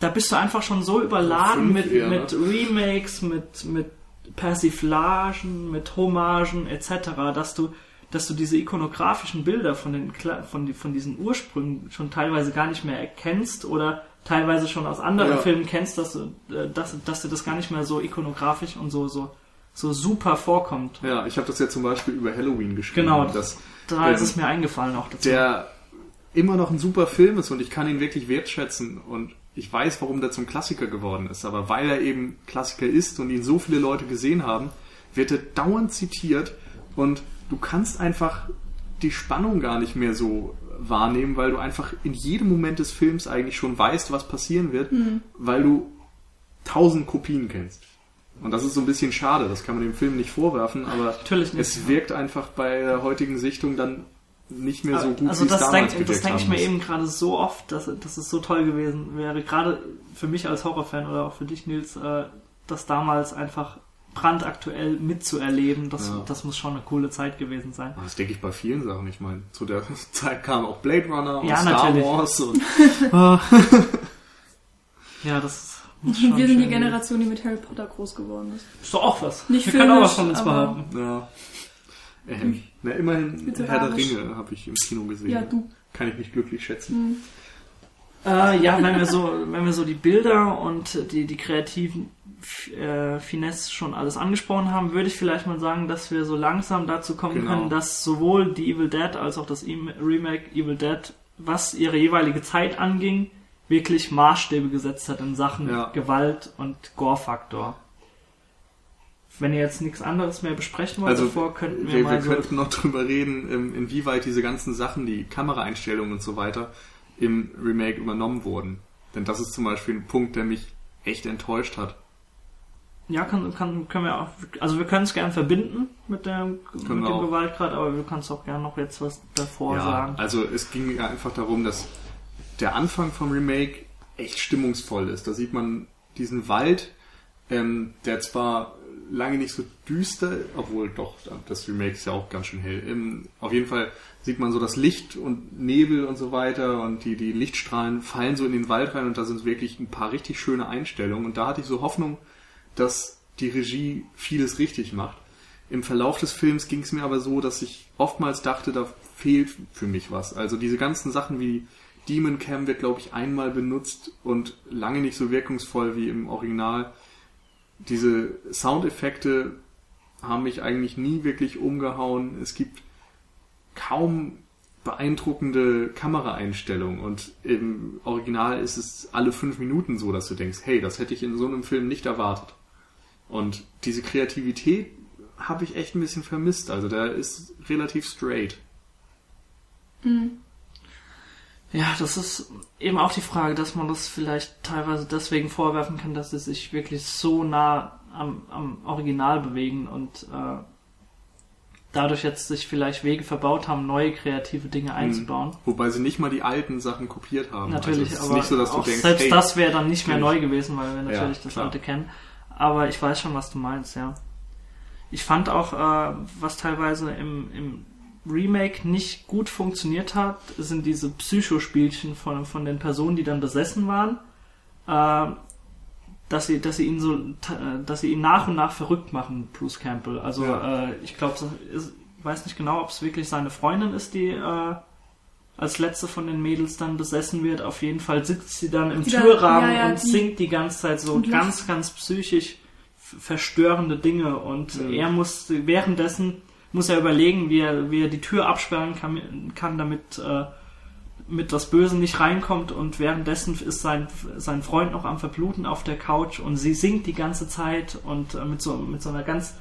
da bist du einfach schon so überladen mit, eher, mit Remakes, mit, mit Persiflagen, mit Hommagen etc., dass du, dass du diese ikonografischen Bilder von, den, von, von diesen Ursprüngen schon teilweise gar nicht mehr erkennst oder teilweise schon aus anderen Ja. Filmen kennst, dass, du, äh, dass, dass dir das gar nicht mehr so ikonografisch und so, so, so super vorkommt. Ja, ich habe das ja zum Beispiel über Halloween geschrieben. Genau. Dass Da ist Ähm, es mir eingefallen auch dazu. der immer noch ein super Film ist und ich kann ihn wirklich wertschätzen und ich weiß, warum der zum Klassiker geworden ist. Aber weil er eben Klassiker ist und ihn so viele Leute gesehen haben, wird er dauernd zitiert und du kannst einfach die Spannung gar nicht mehr so wahrnehmen, weil du einfach in jedem Moment des Films eigentlich schon weißt, was passieren wird, weil du tausend Kopien kennst. Und das ist so ein bisschen schade, das kann man dem Film nicht vorwerfen, aber Natürlich nicht. es wirkt einfach bei der heutigen Sichtung dann nicht mehr so gut, also wie es das damals denke denk ich mir eben gerade so oft, dass, dass es so toll gewesen wäre, gerade für mich als Horrorfan oder auch für dich, Nils, äh, das damals einfach brandaktuell mitzuerleben, das, Ja. das muss schon eine coole Zeit gewesen sein. Das denke ich bei vielen Sachen. Ich meine, zu der Zeit kam auch Blade Runner und Ja, Star natürlich. Wars und Ja, das muss schon Wir sind die Generation, die mit Harry Potter groß geworden ist. Ist doch auch was. Nicht Wir können auch was von uns behaupten. ja. Ähm, na, immerhin. Herr der Ringe habe ich im Kino gesehen. Ja, du. Kann ich mich glücklich schätzen. Äh, ja, wenn wir so, wenn wir so die Bilder und die, die kreativen äh, Finesse schon alles angesprochen haben, würde ich vielleicht mal sagen, dass wir so langsam dazu kommen Genau. können, dass sowohl die Evil Dead als auch das E- Remake Evil Dead, was ihre jeweilige Zeit anging, wirklich Maßstäbe gesetzt hat in Sachen Ja. Gewalt und Gore-Faktor. Wenn ihr jetzt nichts anderes mehr besprechen wollt Also, davor, könnten wir, Wir, wir mal so... könnten noch drüber reden, inwieweit diese ganzen Sachen, die Kameraeinstellungen und so weiter, im Remake übernommen wurden. Denn das ist zum Beispiel ein Punkt, der mich echt enttäuscht hat. Ja, kann, kann, können wir auch, also wir können es gern verbinden mit, der, mit wir dem auch. Gewaltgrad, aber wir können es auch gern noch jetzt was davor ja, sagen. also es ging mir einfach darum, dass der Anfang vom Remake echt stimmungsvoll ist. Da sieht man diesen Wald, ähm, der zwar lange nicht so düster, obwohl doch, das Remake ist ja auch ganz schön hell. Ähm, auf jeden Fall sieht man so das Licht und Nebel und so weiter und die, die Lichtstrahlen fallen so in den Wald rein und da sind wirklich ein paar richtig schöne Einstellungen und da hatte ich so Hoffnung, dass die Regie vieles richtig macht. im Verlauf des Films ging es mir aber so, dass ich oftmals dachte, da fehlt für mich was. Also diese ganzen Sachen wie Demon Cam wird, glaube ich, einmal benutzt und lange nicht so wirkungsvoll wie im Original. Diese Soundeffekte haben mich eigentlich nie wirklich umgehauen. Es gibt kaum beeindruckende Kameraeinstellungen und im Original ist es alle fünf Minuten so, dass du denkst, hey, das hätte ich in so einem Film nicht erwartet. Und diese Kreativität habe ich echt ein bisschen vermisst. Also der ist relativ straight. Mhm. Ja, das ist eben auch die Frage, dass man das vielleicht teilweise deswegen vorwerfen kann, dass sie sich wirklich so nah am, am Original bewegen und äh, dadurch jetzt sich vielleicht Wege verbaut haben, neue kreative Dinge einzubauen. Wobei sie nicht mal die alten Sachen kopiert haben. Natürlich, also es ist aber so, auch denkst, selbst hey, das wäre dann nicht mehr neu gewesen, weil wir natürlich Ja, das klar. alte kennen. Aber ich weiß schon, was du meinst, ja. Ich fand auch, äh, was teilweise im, im Remake nicht gut funktioniert hat, sind diese Psychospielchen von, von den Personen, die dann besessen waren. Äh, dass sie, dass sie ihn so, dass sie ihn nach und nach verrückt machen, Bruce Campbell. Also Ja. äh, ich glaube, ich weiß nicht genau, ob es wirklich seine Freundin ist, die äh, als letzte von den Mädels dann besessen wird. Auf jeden Fall sitzt sie dann im Die dann- Türrahmen ja, ja, und die- singt die ganze Zeit so ganz, ganz psychisch verstörende Dinge. Und er muss währenddessen muss er überlegen, wie er, wie er die Tür absperren kann, kann damit äh, mit das Böse nicht reinkommt. Und währenddessen ist sein, sein Freund noch am Verbluten auf der Couch und sie singt die ganze Zeit und äh, mit so, mit so einer ganz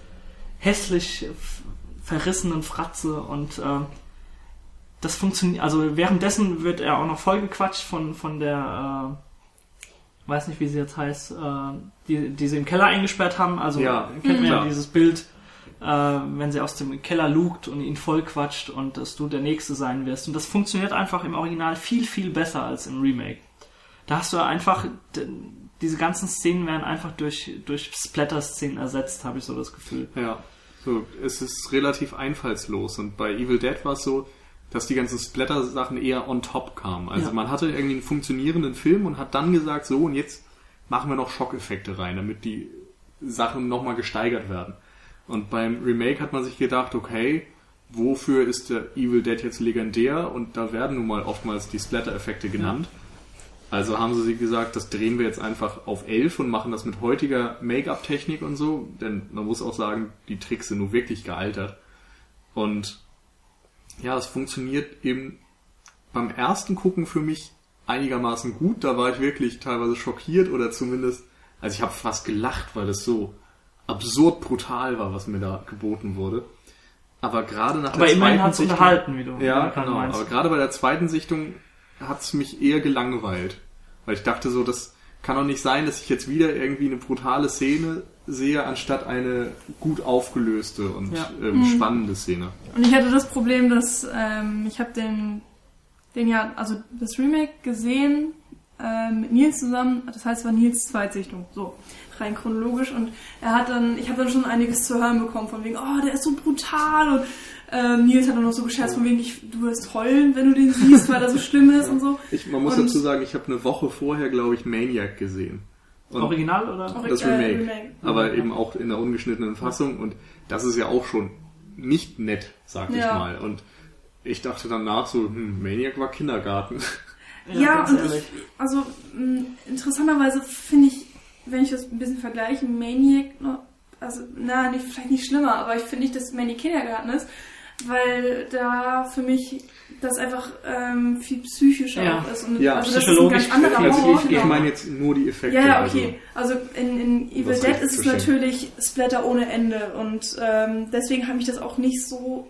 hässlich verrissenen Fratze. Und äh, das funktioniert, also währenddessen wird er auch noch vollgequatscht von, von der, äh, weiß nicht wie sie jetzt heißt, äh, die, die sie im Keller eingesperrt haben, also Ja, kennt man ja dieses Bild, äh, wenn sie aus dem Keller lugt und ihn vollquatscht und dass du der Nächste sein wirst. Und das funktioniert einfach im Original viel, viel besser als im Remake. Da hast du einfach, diese ganzen Szenen werden einfach durch, durch Splatter-Szenen ersetzt, habe ich so das Gefühl. Ja, so, es ist relativ einfallslos und bei Evil Dead war es so, dass die ganzen Splatter-Sachen eher on top kamen. Also Ja. man hatte irgendwie einen funktionierenden Film und hat dann gesagt, so und jetzt machen wir noch Schockeffekte rein, damit die Sachen nochmal gesteigert werden. Und beim Remake hat man sich gedacht, okay, wofür ist der Evil Dead jetzt legendär? Und da werden nun mal oftmals die Splatter-Effekte genannt. Also haben sie sich gesagt, das drehen wir jetzt einfach auf 11 und machen das mit heutiger Make-up-Technik und so. Denn man muss auch sagen, die Tricks sind nun wirklich gealtert. Und ja, es funktioniert eben beim ersten Gucken für mich einigermaßen gut. Da war ich wirklich teilweise schockiert oder zumindest, also ich habe fast gelacht, weil es so absurd brutal war, was mir da geboten wurde. Aber gerade nach Aber der immerhin zweiten hat es Sichtung, unterhalten, wie du ja, genau. meinst. Aber gerade bei der zweiten Sichtung hat es mich eher gelangweilt. Weil ich dachte so, das kann doch nicht sein, dass ich jetzt wieder irgendwie eine brutale Szene sehe, anstatt eine gut aufgelöste und Ja. ähm, spannende Szene. Und ich hatte das Problem, dass ähm, ich habe den, den ja, also das Remake gesehen äh, mit Nils zusammen. Das heißt, es war Nils Zweitsichtung, so rein chronologisch. Und er hat dann, ich habe dann schon einiges zu hören bekommen von wegen, oh, der ist so brutal. Und ähm, Nils hat dann noch so gescherzt von wegen, ich, du wirst heulen, wenn du den siehst, weil er so schlimm ist und so. Ich, man muss Und- dazu sagen, ich habe eine Woche vorher, glaube ich, Maniac gesehen. Und Original oder? Ori- das äh, Remake. Remake. Aber Ja. eben auch in der ungeschnittenen Fassung. Und das ist ja auch schon nicht nett, sag ich Ja. mal. Und ich dachte danach so, hm, Maniac war Kindergarten. Ja, ganz und ich, also mh, interessanterweise finde ich, wenn ich das ein bisschen vergleiche, Maniac, noch- also na, nicht, vielleicht nicht schlimmer, aber ich finde nicht, dass Maniac Kindergarten ist, weil da für mich das einfach ähm, viel psychischer Ja. ist. Und Ja, also das ist ein psychologisch ganz anderer Horror. ich, meine jetzt nur die Effekte. Ja, ja, also- okay. Also in, in Evil Dead ist es natürlich Splatter ohne Ende und ähm, deswegen habe ich das auch nicht so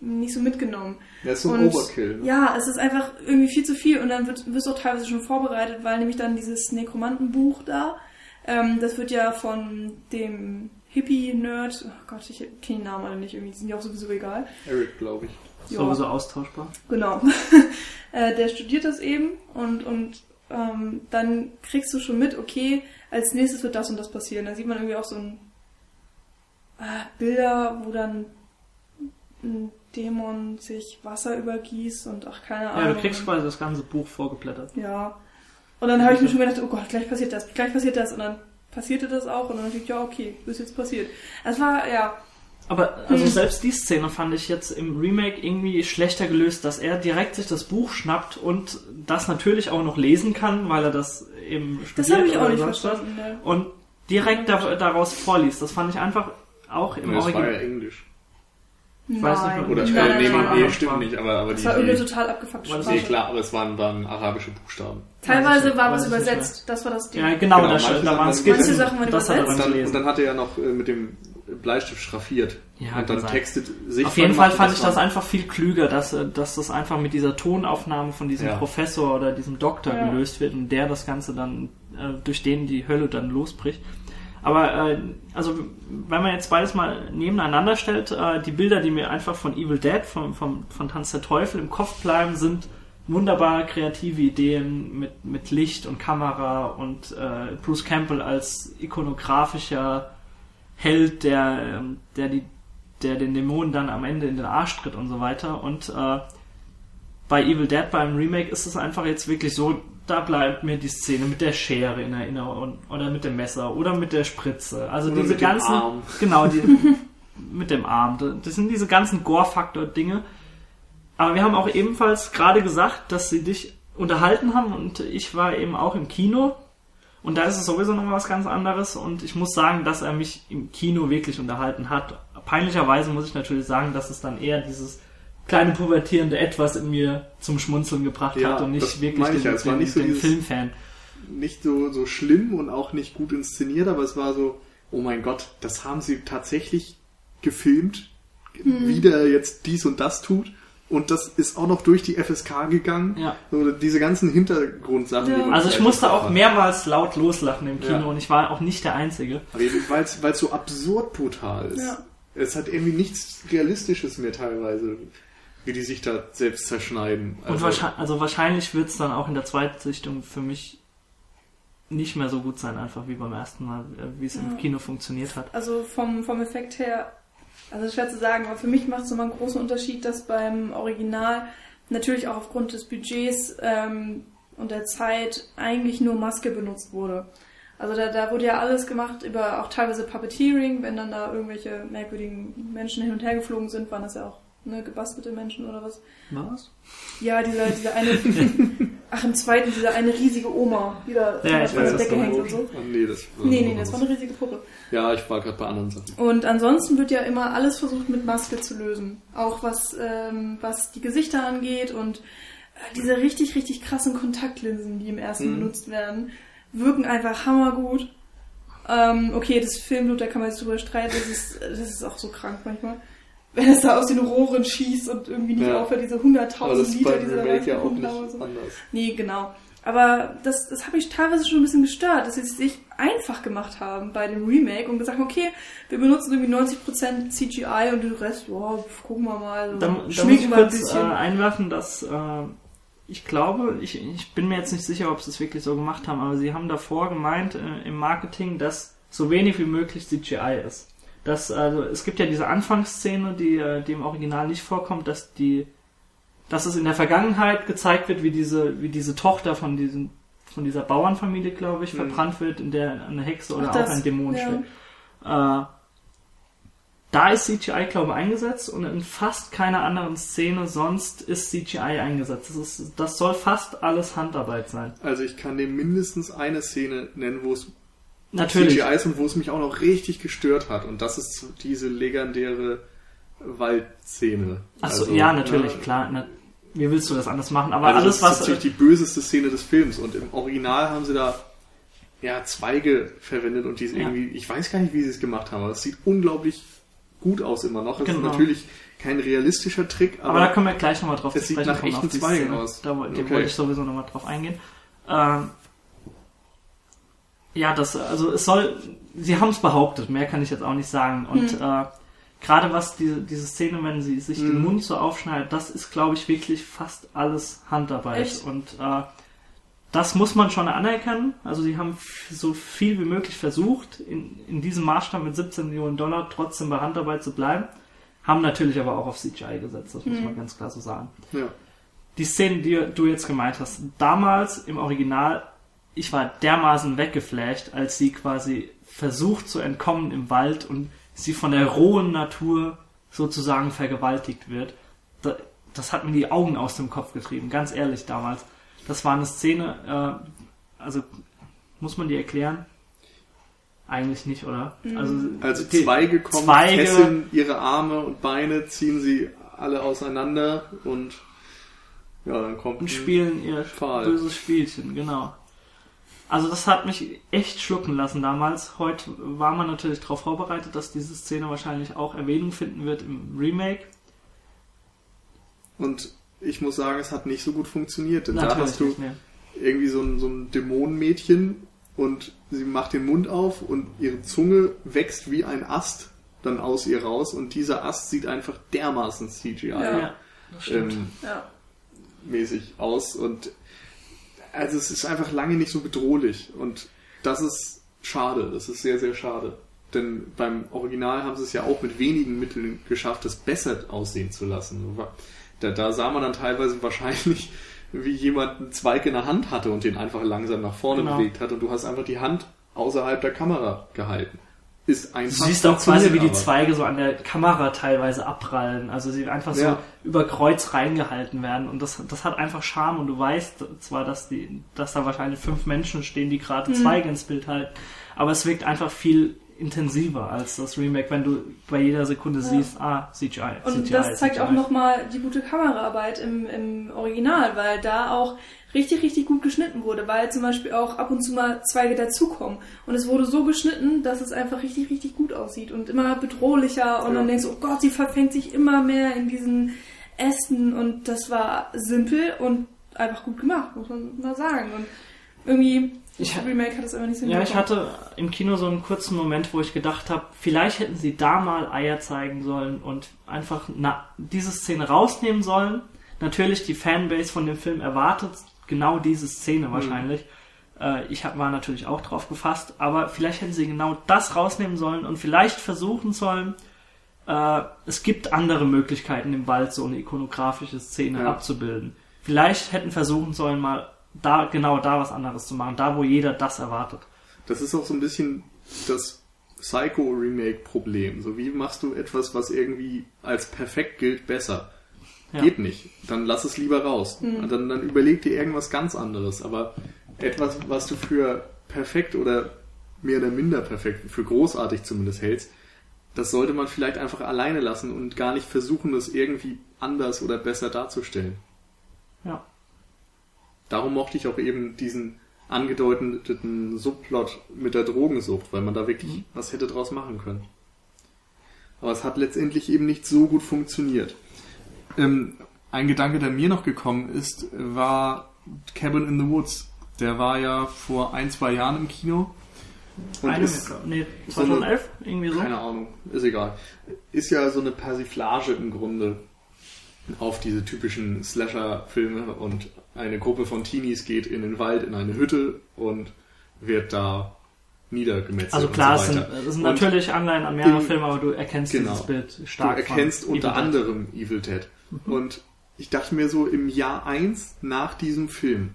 nicht so mitgenommen. Das ist so ein Und- Overkill. Ne? Ja, es ist einfach irgendwie viel zu viel und dann wird, wirst du auch teilweise schon vorbereitet, weil nämlich dann dieses Nekromantenbuch da, ähm, das wird ja von dem Hippie-Nerd, oh Gott, ich kenne den Namen alle nicht, irgendwie die sind ja auch sowieso egal. Eric, glaube ich. Ja. Sowieso austauschbar. Genau. äh, der studiert das eben und, und ähm, dann kriegst du schon mit, okay, als nächstes wird das und das passieren. Da sieht man irgendwie auch so ein äh, Bilder, wo dann ein Dämon sich Wasser übergießt und ach, keine Ahnung. Ja, du kriegst quasi das ganze Buch vorgeblättert. Ja. Und dann habe ich mir schon gedacht, oh Gott, gleich passiert das, gleich passiert das. Und dann passierte das auch und dann dachte ich, ja, okay, ist jetzt passiert. Es war, ja, Aber also selbst die Szene fand ich jetzt im Remake irgendwie schlechter gelöst, dass er direkt sich das Buch schnappt und das natürlich auch noch lesen kann, weil er das eben Das studiert habe ich auch nicht verstanden. Ne? Und direkt da, daraus vorliest. Das fand ich einfach auch im Nee, das war ja Original. Englisch. Ich weiß nicht, Nein. ob- Oder, nein, äh, nein, nee, nein, nee, nein, nee, stimmt nicht, aber, aber Das die, war die, irgendeine total abgefuckte War das Nee, Sprache. klar, aber es waren dann arabische Buchstaben. Teilweise war was übersetzt. Das war das Ding. Ja, genau, Genau, da, manche da waren waren- Skizzen. Manche Sachen waren das hat er übersetzt. Und dann dann, gelesen. und dann hat er ja noch äh, mit dem Bleistift schraffiert. Ja, und dann sein. textet sich. Auf jeden Fall fand ich das einfach viel klüger, dass, äh, dass das einfach mit dieser Tonaufnahme von diesem Ja. Professor oder diesem Doktor Ja. gelöst wird und der das Ganze dann, äh, durch den die Hölle dann losbricht. Aber, äh, also, wenn man jetzt beides mal nebeneinander stellt, äh, die Bilder, die mir einfach von Evil Dead, von, von, von Tanz der Teufel im Kopf bleiben, sind wunderbar kreative Ideen mit, mit Licht und Kamera und äh, Bruce Campbell als ikonografischer Held, der, ähm, der die der den Dämonen dann am Ende in den Arsch tritt und so weiter. Und äh, bei Evil Dead beim Remake ist es einfach jetzt wirklich so, da bleibt mir die Szene mit der Schere in Erinnerung oder mit dem Messer oder mit der Spritze. Also Oder diese mit dem ganzen, Arm. genau, die, mit dem Arm. Das sind diese ganzen Gore-Faktor-Dinge. Aber wir haben auch ebenfalls gerade gesagt, dass sie dich unterhalten haben und ich war eben auch im Kino. Und da ist es sowieso noch was ganz anderes und ich muss sagen, dass er mich im Kino wirklich unterhalten hat. Peinlicherweise muss ich natürlich sagen, dass es dann eher dieses kleine pubertierende Etwas in mir zum Schmunzeln gebracht Ja, hat und nicht wirklich den, ja. Es war den, nicht so den dieses- Filmfan. Nicht so, so schlimm und auch nicht gut inszeniert, aber es war so, oh mein Gott, das haben sie tatsächlich gefilmt, wie der jetzt dies und das tut. Und das ist auch noch durch die FSK gegangen. Ja. So, diese ganzen Hintergrundsachen. Ja. die man Also ich musste auch hat. mehrmals laut loslachen im Kino Ja. und ich war auch nicht der Einzige. Weil es so absurd brutal ist. Ja. Es hat irgendwie nichts Realistisches mehr teilweise, wie die sich da selbst zerschneiden. Und wahrscheinlich, also wahrscheinlich wird es dann auch in der zweiten Sichtung für mich nicht mehr so gut sein, einfach wie beim ersten Mal, äh, wie es im Ja. Kino funktioniert hat. Also vom, vom Effekt her, also schwer zu sagen, aber für mich macht es nochmal einen großen Unterschied, dass beim Original natürlich auch aufgrund des Budgets ähm, und der Zeit eigentlich nur Maske benutzt wurde. Also da, da wurde ja alles gemacht über auch teilweise Puppeteering, wenn dann da irgendwelche merkwürdigen Menschen hin und her geflogen sind, waren das ja auch ne, gebastelte Menschen oder was. Was? Ja, dieser, dieser eine, ach im zweiten, dieser eine riesige Oma, die da Ja, ich von weiß, der Decke hängt und so. Nee, das Nee, nee, das war eine riesige Puppe. Ja, ich war gerade bei anderen Sachen. Und ansonsten wird ja immer alles versucht mit Maske zu lösen. Auch was, ähm, was die Gesichter angeht und äh, diese richtig, richtig krassen Kontaktlinsen, die im ersten Mhm. benutzt werden, wirken einfach hammergut. Ähm, okay, das Filmblut, da kann man jetzt drüber streiten, das ist, das ist auch so krank manchmal. Wenn es da aus den Rohren schießt und irgendwie nicht Ja. aufhört, diese Aber 100.000 das ist Liter, beim die sie da Remake ja auch nicht haben und so. anders. Nee, genau. Aber das, das habe ich teilweise schon ein bisschen gestört, dass sie es sich einfach gemacht haben bei dem Remake und gesagt haben, okay, wir benutzen irgendwie 90% CGI und den Rest, wow, gucken wir mal. Da, da muss ich wir ein kurz äh, bisschen. einwerfen, dass äh, ich glaube, ich, ich bin mir jetzt nicht sicher, ob sie es wirklich so gemacht haben, aber sie haben davor gemeint äh, im Marketing, dass so wenig wie möglich CGI ist. Dass, also, es gibt ja diese Anfangsszene, die, äh, die im Original nicht vorkommt, dass die, dass es in der Vergangenheit gezeigt wird, wie diese, wie diese Tochter von diesem, von dieser Bauernfamilie, glaube ich, Mhm. verbrannt wird, in der eine Hexe oder Ach, auch das, ein Dämon ja. steckt. Äh, da ist CGI, glaube ich, eingesetzt und in fast keiner anderen Szene sonst ist CGI eingesetzt. Das, ist, das soll fast alles Handarbeit sein. Also ich kann dir mindestens eine Szene nennen, wo es Natürlich. CGI ist und wo es mich auch noch richtig gestört hat. Und das ist diese legendäre Waldszene. Achso, Also, ja, natürlich, ne, klar. Na, wie willst du das anders machen? Aber also alles, das was. ist natürlich die böseste Szene des Films. Und im Original haben sie da ja, Zweige verwendet und die Ja. irgendwie, ich weiß gar nicht, wie sie es gemacht haben, aber es sieht unglaublich gut aus immer noch. Es Genau. ist natürlich kein realistischer Trick, aber, aber da können wir gleich nochmal drauf Es sieht nach echten auf die Zweigen aus. Da, Okay. wollte ich sowieso nochmal drauf eingehen. Ähm, ja, das, also es soll, sie haben es behauptet, mehr kann ich jetzt auch nicht sagen. Und äh, gerade was diese, diese Szene, wenn sie sich den Mhm. Mund so aufschneidet, das ist, glaube ich, wirklich fast alles Handarbeit. Echt? Und äh, das muss man schon anerkennen. Also sie haben so viel wie möglich versucht, in, in diesem Maßstab mit 17 Millionen Dollar trotzdem bei Handarbeit zu bleiben. Haben natürlich aber auch auf CGI gesetzt, das muss Mhm. man ganz klar so sagen. ja. Die Szene, die du jetzt gemeint hast, damals im Original, ich war dermaßen weggeflasht, als sie quasi versucht zu entkommen im Wald und sie von der rohen Natur sozusagen vergewaltigt wird. Da, das hat mir die Augen aus dem Kopf getrieben, ganz ehrlich damals. Das war eine Szene, äh, also muss man die erklären? Eigentlich nicht, oder? Also, also die Zweige kommen, Zweige- fesseln ihre Arme und Beine, ziehen sie alle auseinander und ja, dann kommt und ein- spielen ihr Pfahl. böses Spielchen, genau. Also das hat mich echt schlucken lassen damals. Heute war man natürlich darauf vorbereitet, dass diese Szene wahrscheinlich auch Erwähnung finden wird im Remake. Und ich muss sagen, es hat nicht so gut funktioniert, denn da Natürlich hast du irgendwie so ein, so ein Dämonenmädchen und sie macht den Mund auf und ihre Zunge wächst wie ein Ast dann aus ihr raus und dieser Ast sieht einfach dermaßen CGI Ja. Ja, das stimmt. ähm, Ja. mäßig aus und also es ist einfach lange nicht so bedrohlich und das ist schade, das ist sehr, sehr schade. Denn beim Original haben sie es ja auch mit wenigen Mitteln geschafft, es besser aussehen zu lassen. Da, da sah man dann teilweise wahrscheinlich, wie jemand einen Zweig in der Hand hatte und den einfach langsam nach vorne Genau. bewegt hat und du hast einfach die Hand außerhalb der Kamera gehalten. Ist Du einfach siehst auch quasi, wie die aber. Zweige so an der Kamera teilweise abprallen. Also sie einfach so Ja. über Kreuz reingehalten werden. Und das, das hat einfach Charme. Und du weißt zwar, dass, die, dass da wahrscheinlich fünf Menschen stehen, die gerade Zweige ins Bild halten. Aber es wirkt einfach viel intensiver als das Remake, wenn du bei jeder Sekunde siehst, ah, CGI. Und CGI, das zeigt CGI. auch nochmal die gute Kameraarbeit im, im Original, weil da auch richtig, richtig gut geschnitten wurde, weil zum Beispiel auch ab und zu mal Zweige dazukommen. Und es wurde so geschnitten, dass es einfach richtig, richtig gut aussieht und immer bedrohlicher. Und Ja. dann denkst du, oh Gott, sie verfängt sich immer mehr in diesen Ästen. Und das war simpel und einfach gut gemacht, muss man mal sagen. Und irgendwie, Ich- das Remake hat es aber nicht so Ja, ich hatte im Kino so einen kurzen Moment, wo ich gedacht habe, vielleicht hätten sie da mal Eier zeigen sollen und einfach na, diese Szene rausnehmen sollen. Natürlich, die Fanbase von dem Film erwartet genau diese Szene wahrscheinlich. Äh, ich hab, war natürlich auch drauf gefasst, aber vielleicht hätten sie genau das rausnehmen sollen und vielleicht versuchen sollen, äh, es gibt andere Möglichkeiten im Wald so eine ikonografische Szene Ja. abzubilden. Vielleicht hätten versuchen sollen, mal da genau da was anderes zu machen, da wo jeder das erwartet. Das ist auch so ein bisschen das Psycho-Remake-Problem. So, wie machst du etwas, was irgendwie als perfekt gilt, besser? Ja. Geht nicht. Dann lass es lieber raus. Und Dann, dann überleg dir irgendwas ganz anderes. Aber etwas, was du für perfekt oder mehr oder minder perfekt, für großartig zumindest hältst, das sollte man vielleicht einfach alleine lassen und gar nicht versuchen, das irgendwie anders oder besser darzustellen. Ja. Darum mochte ich auch eben diesen angedeuteten Subplot mit der Drogensucht, weil man da wirklich was hätte draus machen können. Aber es hat letztendlich eben nicht so gut funktioniert. Ähm, ein Gedanke, der mir noch gekommen ist, war Cabin in the Woods. Der war ja vor ein, zwei Jahren im Kino. Und Eine, ist, nee, so eine- 2011, irgendwie so. keine Ahnung, ist egal. Ist ja so eine Persiflage im Grunde auf diese typischen Slasher-Filme und eine Gruppe von Teenies geht in den Wald in eine Hütte und wird da niedergemetzelt. Also und klar, so es sind, natürlich Anleihen an mehrere Filme, aber du erkennst Genau. dieses Bild Du stark. erkennst von unter Evil Dead. anderem Evil Dead. Und ich dachte mir so, im Jahr 1 nach diesem Film,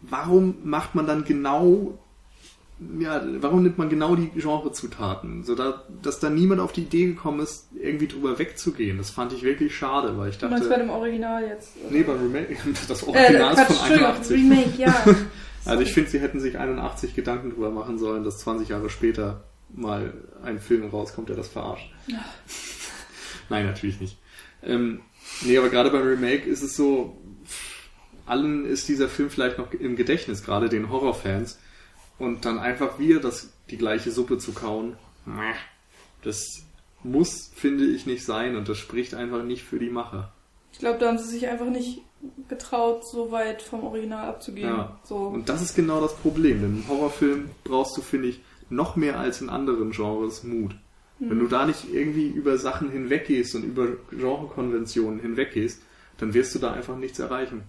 warum macht man dann genau, ja, warum nimmt man genau die Genrezutaten? So da, dass da niemand auf die Idee gekommen ist, irgendwie drüber wegzugehen. Das fand ich wirklich schade, weil ich Du meinst bei dachte, dem Original jetzt? oder? nee, beim Remake, das äh, Original ist Quatsch, von Entschuldigung, 81. Remake, ja. Also ich finde, sie hätten sich 81 Gedanken drüber machen sollen, dass 20 Jahre später mal ein Film rauskommt, der das verarscht. Nein, natürlich nicht. Ähm, nee, aber gerade beim Remake ist es so, allen ist dieser Film vielleicht noch im Gedächtnis, gerade den Horrorfans. Und dann einfach wieder das, die gleiche Suppe zu kauen, das muss, finde ich, nicht sein und das spricht einfach nicht für die Macher. Ich glaube, da haben sie sich einfach nicht getraut, so weit vom Original abzugehen. Ja. So. Und das ist genau das Problem. Denn im Horrorfilm brauchst du, finde ich, noch mehr als in anderen Genres Mut. Wenn du da nicht irgendwie über Sachen hinweggehst und über Genrekonventionen hinweggehst, dann wirst du da einfach nichts erreichen.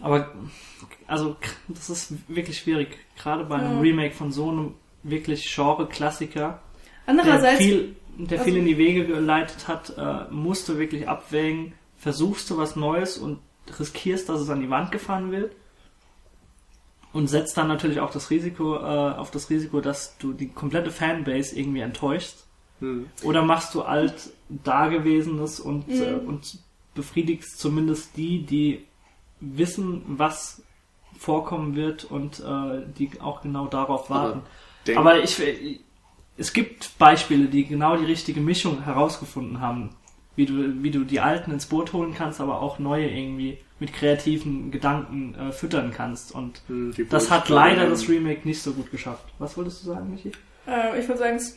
Aber, also, das ist wirklich schwierig. Gerade bei einem Ja. Remake von so einem wirklich Genre-Klassiker, der Andererseits, viel, der viel also- in die Wege geleitet hat, äh, musst du wirklich abwägen, versuchst du was Neues und riskierst, dass es an die Wand gefahren wird. Und setzt dann natürlich auch das Risiko, äh, auf das Risiko, dass du die komplette Fanbase irgendwie enttäuschst. Hm. Oder machst du alt Dagewesenes und, Mhm. äh, und befriedigst zumindest die, die wissen, was vorkommen wird und äh, die auch genau darauf warten. Denk- Aber ich, es gibt Beispiele, die genau die richtige Mischung herausgefunden haben, wie du, wie du die Alten ins Boot holen kannst, aber auch neue irgendwie mit kreativen Gedanken äh, füttern kannst. Und Hm, die das hat leider das Remake nicht so gut geschafft. Was wolltest du sagen, Michi? Äh, ich würde sagen, es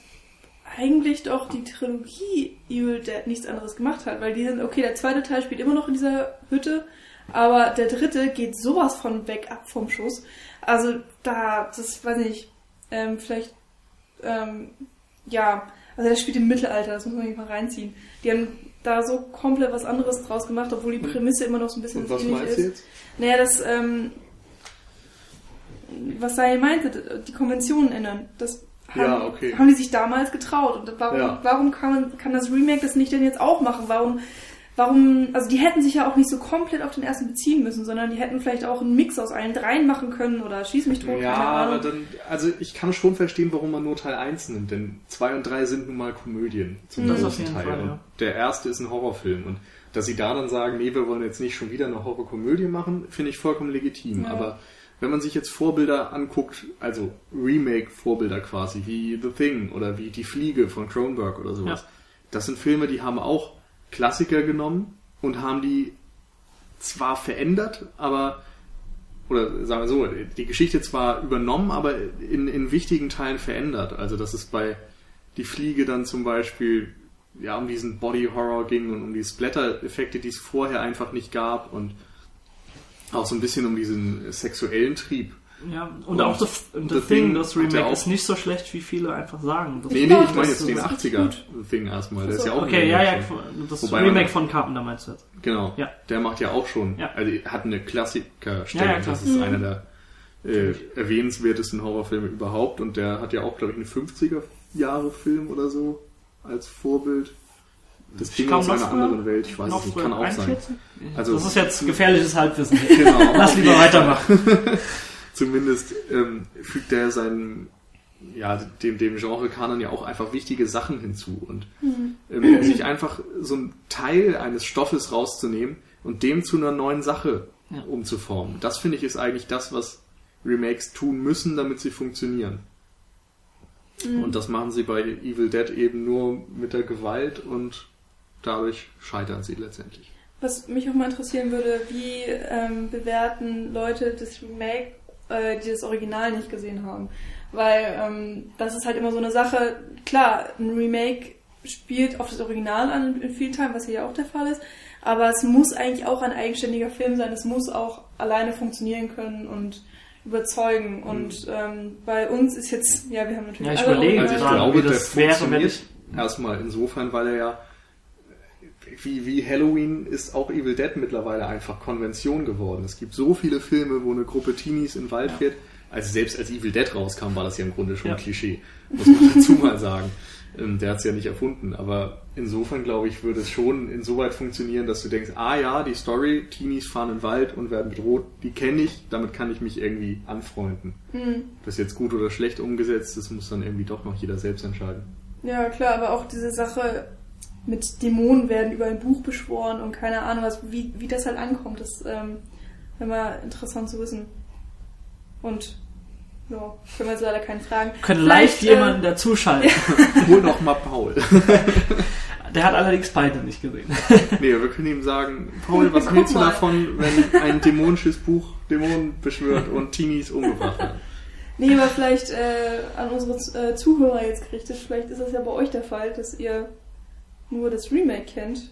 eigentlich doch die Trilogie Evil Dead nichts anderes gemacht hat, weil die sind, okay, der zweite Teil spielt immer noch in dieser Hütte, aber der dritte geht sowas von weg ab vom Schuss. Also da, das weiß ich, ähm, vielleicht, ähm, ja, also der spielt im Mittelalter, das muss man nicht mal reinziehen. Die haben da so komplett was anderes draus gemacht, obwohl die Prämisse immer noch so ein bisschen Und was meinst ist. jetzt? Naja, das, ähm, was Sai meinte, die Konventionen ändern. Das haben, Ja, okay. haben die sich damals getraut. Und warum, Ja. warum kann, man, kann das Remake das nicht denn jetzt auch machen? Warum, warum, also die hätten sich ja auch nicht so komplett auf den ersten beziehen müssen, sondern die hätten vielleicht auch einen Mix aus allen dreien machen können oder Schieß mich tot, Ja, aber dann, also ich kann schon verstehen, warum man nur Teil 1 nimmt, denn 2 und 3 sind nun mal Komödien zum Das großen Teil. Fall, und ja. der erste ist ein Horrorfilm und dass sie da dann sagen, nee, wir wollen jetzt nicht schon wieder eine Horrorkomödie machen, finde ich vollkommen legitim. Ja. Aber wenn man sich jetzt Vorbilder anguckt, also Remake-Vorbilder quasi, wie The Thing oder wie Die Fliege von Cronenberg oder sowas, Ja. das sind Filme, die haben auch Klassiker genommen und haben die zwar verändert, aber oder sagen wir so, die Geschichte zwar übernommen, aber in, in wichtigen Teilen verändert. Also dass es bei Die Fliege dann zum Beispiel ja um diesen Body Horror ging und um die Splatter-Effekte, die es vorher einfach nicht gab und auch so ein bisschen um diesen sexuellen Trieb. Ja, und, Und auch The, The, The Thing, Thing das Remake auch- ist nicht so schlecht, wie viele einfach sagen. Das Nee, Ich nee, ich meine das jetzt den ist richtig 80er gut. Thing erstmal. Der ist ja auch Okay, ein ja, ja, das Wobei man- Remake von Carpenter meinst du jetzt? Genau. Ja. Der macht ja auch schon, Ja. also hat eine Klassikerstellung. Ja, ja, das ist Mhm. einer der äh, erwähnenswertesten Horrorfilme überhaupt und der hat ja auch, glaube ich, einen 50er Jahre Film oder so als Vorbild. Das Ding aus einer anderen Welt, ich weiß es nicht, kann auch sein. 41? Also- das ist jetzt gefährliches Halbwissen. Genau. Lass lieber weitermachen. Zumindest ähm, fügt er seinen, ja, dem, dem Genre-Kanon ja auch einfach wichtige Sachen hinzu. Und ähm, sich einfach so ein Teil eines Stoffes rauszunehmen und dem zu einer neuen Sache Ja. umzuformen. Das finde ich ist eigentlich das, was Remakes tun müssen, damit sie funktionieren. Und das machen sie bei Evil Dead eben nur mit der Gewalt und dadurch scheitern sie letztendlich. Was mich auch mal interessieren würde, wie ähm, bewerten Leute das Remake, äh, die das Original nicht gesehen haben? Weil ähm, das ist halt immer so eine Sache, klar, ein Remake spielt auf das Original an in, vielen Teilen, was hier ja auch der Fall ist, aber es muss eigentlich auch ein eigenständiger Film sein, es muss auch alleine funktionieren können und überzeugen. Und ähm, bei uns ist jetzt, ja, wir haben natürlich Ja, ich alle überlege Also ich glaube, wie das wäre, funktioniert wenn erstmal insofern, weil er ja wie, wie Halloween ist auch Evil Dead mittlerweile einfach Konvention geworden. Es gibt so viele Filme, wo eine Gruppe Teenies in den Wald fährt. Also selbst als Evil Dead rauskam, war das ja im Grunde schon Ja. ein Klischee. Muss man dazu mal sagen. Ähm, Der hat es ja nicht erfunden. Aber insofern, glaube ich, würde es schon insoweit funktionieren, dass du denkst, ah ja, die Story, Teenies fahren in den Wald und werden bedroht, die kenne ich, damit kann ich mich irgendwie anfreunden. Mhm. Ob das jetzt gut oder schlecht umgesetzt ist, muss dann irgendwie doch noch jeder selbst entscheiden. Ja, klar, aber auch diese Sache mit Dämonen werden über ein Buch beschworen und keine Ahnung, was, wie, wie das halt ankommt, das ähm, wäre mal interessant zu wissen. Und ja, können wir jetzt leider keine Fragen. können leicht Vielleicht, jemanden dazuschalten. Hol doch mal Paul. Der hat allerdings beide nicht gesehen. Nee, wir können ihm sagen, Paul, was Guck hältst du mal. davon, wenn ein dämonisches Buch Dämonen beschwört und Teenies umgebracht werden? Nee, aber vielleicht äh, an unsere äh, Zuhörer jetzt gerichtet, vielleicht ist das ja bei euch der Fall, dass ihr nur das Remake kennt.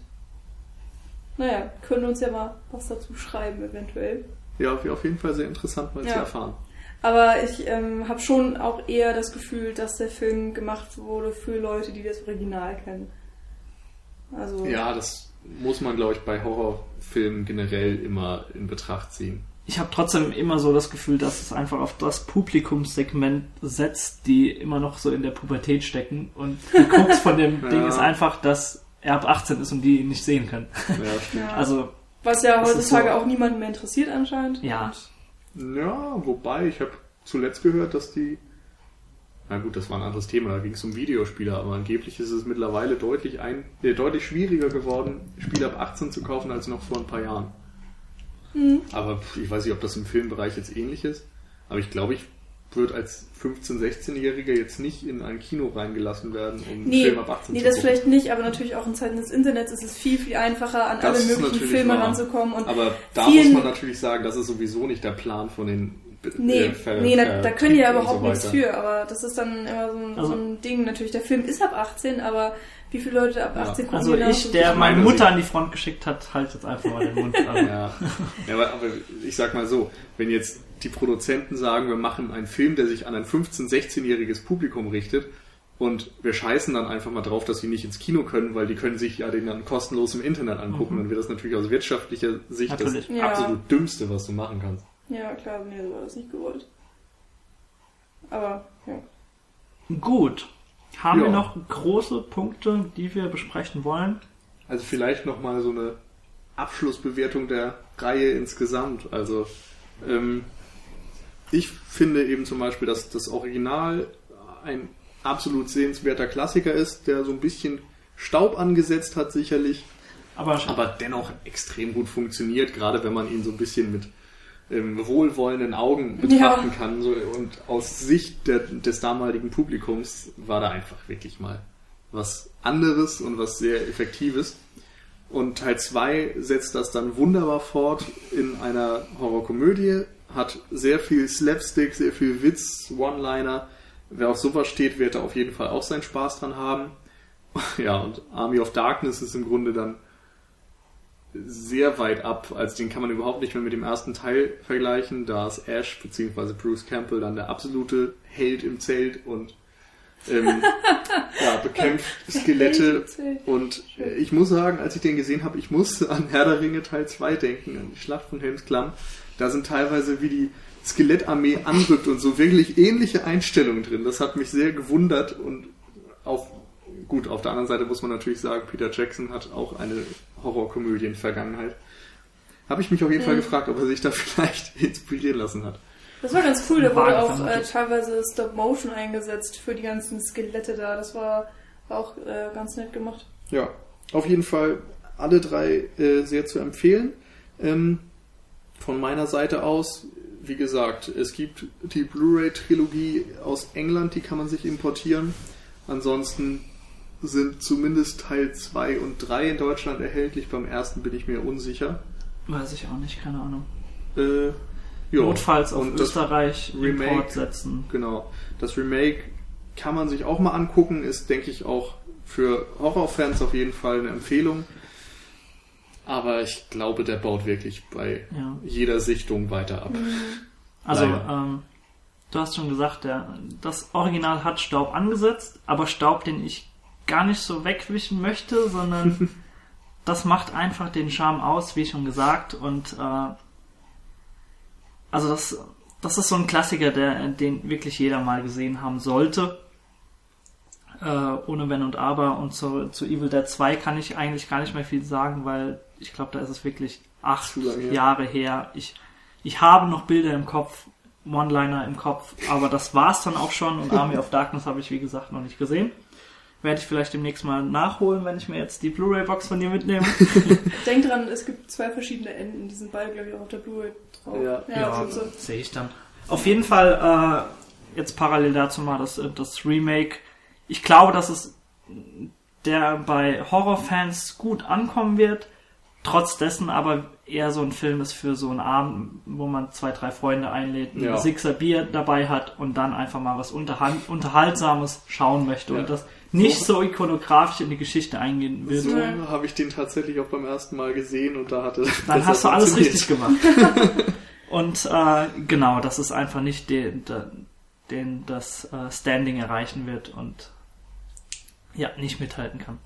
Naja, können uns ja mal was dazu schreiben, eventuell. Ja, auf jeden Fall sehr interessant mal zu Ja. erfahren. Aber ich ähm, habe schon auch eher das Gefühl, dass der Film gemacht wurde für Leute, die das Original kennen. Also Ja, das muss man, glaube ich, bei Horrorfilmen generell immer in Betracht ziehen. Ich habe trotzdem immer so das Gefühl, dass es einfach auf das Publikumssegment setzt, die immer noch so in der Pubertät stecken. Und die Krux von dem Ja. Ding ist einfach, dass er ab 18 ist und die ihn nicht sehen können. Ja, stimmt. Ja. Also, was ja heutzutage so- auch niemanden mehr interessiert anscheinend. Ja. Ja, wobei, ich habe zuletzt gehört, dass die na gut, das war ein anderes Thema, da ging es um Videospiele, aber angeblich ist es mittlerweile deutlich, ein, äh, deutlich schwieriger geworden, Spiele ab 18 zu kaufen, als noch vor ein paar Jahren. Mhm. Aber ich weiß nicht, ob das im Filmbereich jetzt ähnlich ist, aber ich glaube, ich würde als 15-, 16-Jähriger jetzt nicht in ein Kino reingelassen werden, um einen Nee, Film ab 18 nee zu das gucken. vielleicht nicht, aber natürlich auch in Zeiten des Internets ist es viel, viel einfacher, an Das alle möglichen Filme wahr. ranzukommen. Und Aber da vielen- muss man natürlich sagen, das ist sowieso nicht der Plan von den äh, nee, Ver- nee da, da können die ja überhaupt so nichts für, aber das ist dann immer so ein, Also- so ein Ding. Natürlich, der Film ist ab 18, aber wie viele Leute ab Ja. 18 gucken Also ich, so- der meine Mutter sie- an die Front geschickt hat, halt jetzt einfach mal den Mund. Also, Ja, ja aber, aber ich sag mal so, wenn jetzt die Produzenten sagen, wir machen einen Film, der sich an ein 15-, 16-jähriges Publikum richtet und wir scheißen dann einfach mal drauf, dass sie nicht ins Kino können, weil die können sich ja den dann kostenlos im Internet angucken, Mhm. dann wird das natürlich aus wirtschaftlicher Sicht Natürlich. das Ja. absolut Dümmste, was du machen kannst. Ja, klar, nee, so war das nicht gewollt. Aber, ja. Gut. Haben Ja. wir noch große Punkte, die wir besprechen wollen? Also vielleicht nochmal so eine Abschlussbewertung der Reihe insgesamt. Also ähm, ich finde eben zum Beispiel, dass das Original ein absolut sehenswerter Klassiker ist, der so ein bisschen Staub angesetzt hat sicherlich, Aber, aber dennoch extrem gut funktioniert, gerade wenn man ihn so ein bisschen mit ähm, wohlwollenden Augen betrachten Ja. kann. So, und aus Sicht der, des damaligen Publikums war da einfach wirklich mal was anderes und was sehr Effektives. Und Teil 2 setzt das dann wunderbar fort in einer Horrorkomödie, hat sehr viel Slapstick, sehr viel Witz, One-Liner. Wer auf sowas steht, wird da auf jeden Fall auch seinen Spaß dran haben. Ja, und Army of Darkness ist im Grunde dann sehr weit ab. Also den kann man überhaupt nicht mehr mit dem ersten Teil vergleichen. Da ist Ash bzw. Bruce Campbell dann der absolute Held im Zelt und ähm, ja, bekämpft Skelette. Und äh, ich muss sagen, als ich den gesehen habe, ich musste an Herr der Ringe Teil 2 denken, an die Schlacht von Helms Klamm. Da sind teilweise wie die Skelettarmee anrückt und so wirklich ähnliche Einstellungen drin. Das hat mich sehr gewundert und auf gut, auf der anderen Seite muss man natürlich sagen, Peter Jackson hat auch eine Horrorkomödien-Vergangenheit. Habe ich mich auf jeden Fall gefragt, ob er sich da vielleicht inspirieren lassen hat. Das war ganz cool, da wurde auch äh, teilweise Stop Motion eingesetzt für die ganzen Skelette da. Das war, war auch äh, ganz nett gemacht. Ja, auf jeden Fall alle drei äh, sehr zu empfehlen. Ähm, von meiner Seite aus, wie gesagt, es gibt die Blu-ray-Trilogie aus England, die kann man sich importieren. Ansonsten sind zumindest Teil 2 und 3 in Deutschland erhältlich. Beim ersten bin ich mir unsicher. weiß ich auch nicht, keine Ahnung. Äh, ja. Notfalls auf Und Österreich Remake- Import setzen. Genau. Das Remake kann man sich auch mal angucken, ist, denke ich, auch für Horrorfans auf jeden Fall eine Empfehlung. Aber ich glaube, der baut wirklich bei Ja. jeder Sichtung weiter ab. Also, Leider. ähm, du hast schon gesagt, der, das Original hat Staub angesetzt, aber Staub, den ich gar nicht so wegwischen möchte, sondern das macht einfach den Charme aus, wie schon gesagt. Und äh, also das, das ist so ein Klassiker, der, den wirklich jeder mal gesehen haben sollte. Äh, ohne Wenn und Aber. Und zu, zu Evil Dead 2 kann ich eigentlich gar nicht mehr viel sagen, weil ich glaube, da ist es wirklich acht lange. Jahre her. Ich, ich habe noch Bilder im Kopf, One-Liner im Kopf, aber das war's dann auch schon und Army of Darkness habe ich wie gesagt noch nicht gesehen. Werde ich vielleicht demnächst mal nachholen, wenn ich mir jetzt die Blu-ray-Box von dir mitnehme. Denk dran, es gibt zwei verschiedene Enden. Die sind beide, glaube ich, auch auf der Blu-ray drauf. Ja. ja, sind so. sehe ich dann. Auf jeden Fall äh, jetzt parallel dazu mal das, äh, das Remake. Ich glaube, dass es der bei Horrorfans gut ankommen wird. Trotz dessen aber eher so ein Film ist für so einen Abend, wo man zwei, drei Freunde einlädt, ein Ja. Sixer Bier dabei hat und dann einfach mal was Unterhal- Unterhaltsames schauen möchte Ja. und das nicht so ikonografisch in die Geschichte eingehen will. So Ja. habe ich den tatsächlich auch beim ersten Mal gesehen und da hatte Dann hast du alles richtig gemacht. Und äh, genau, dass es einfach nicht den, den, den das äh, Standing erreichen wird und ja, nicht mithalten kann.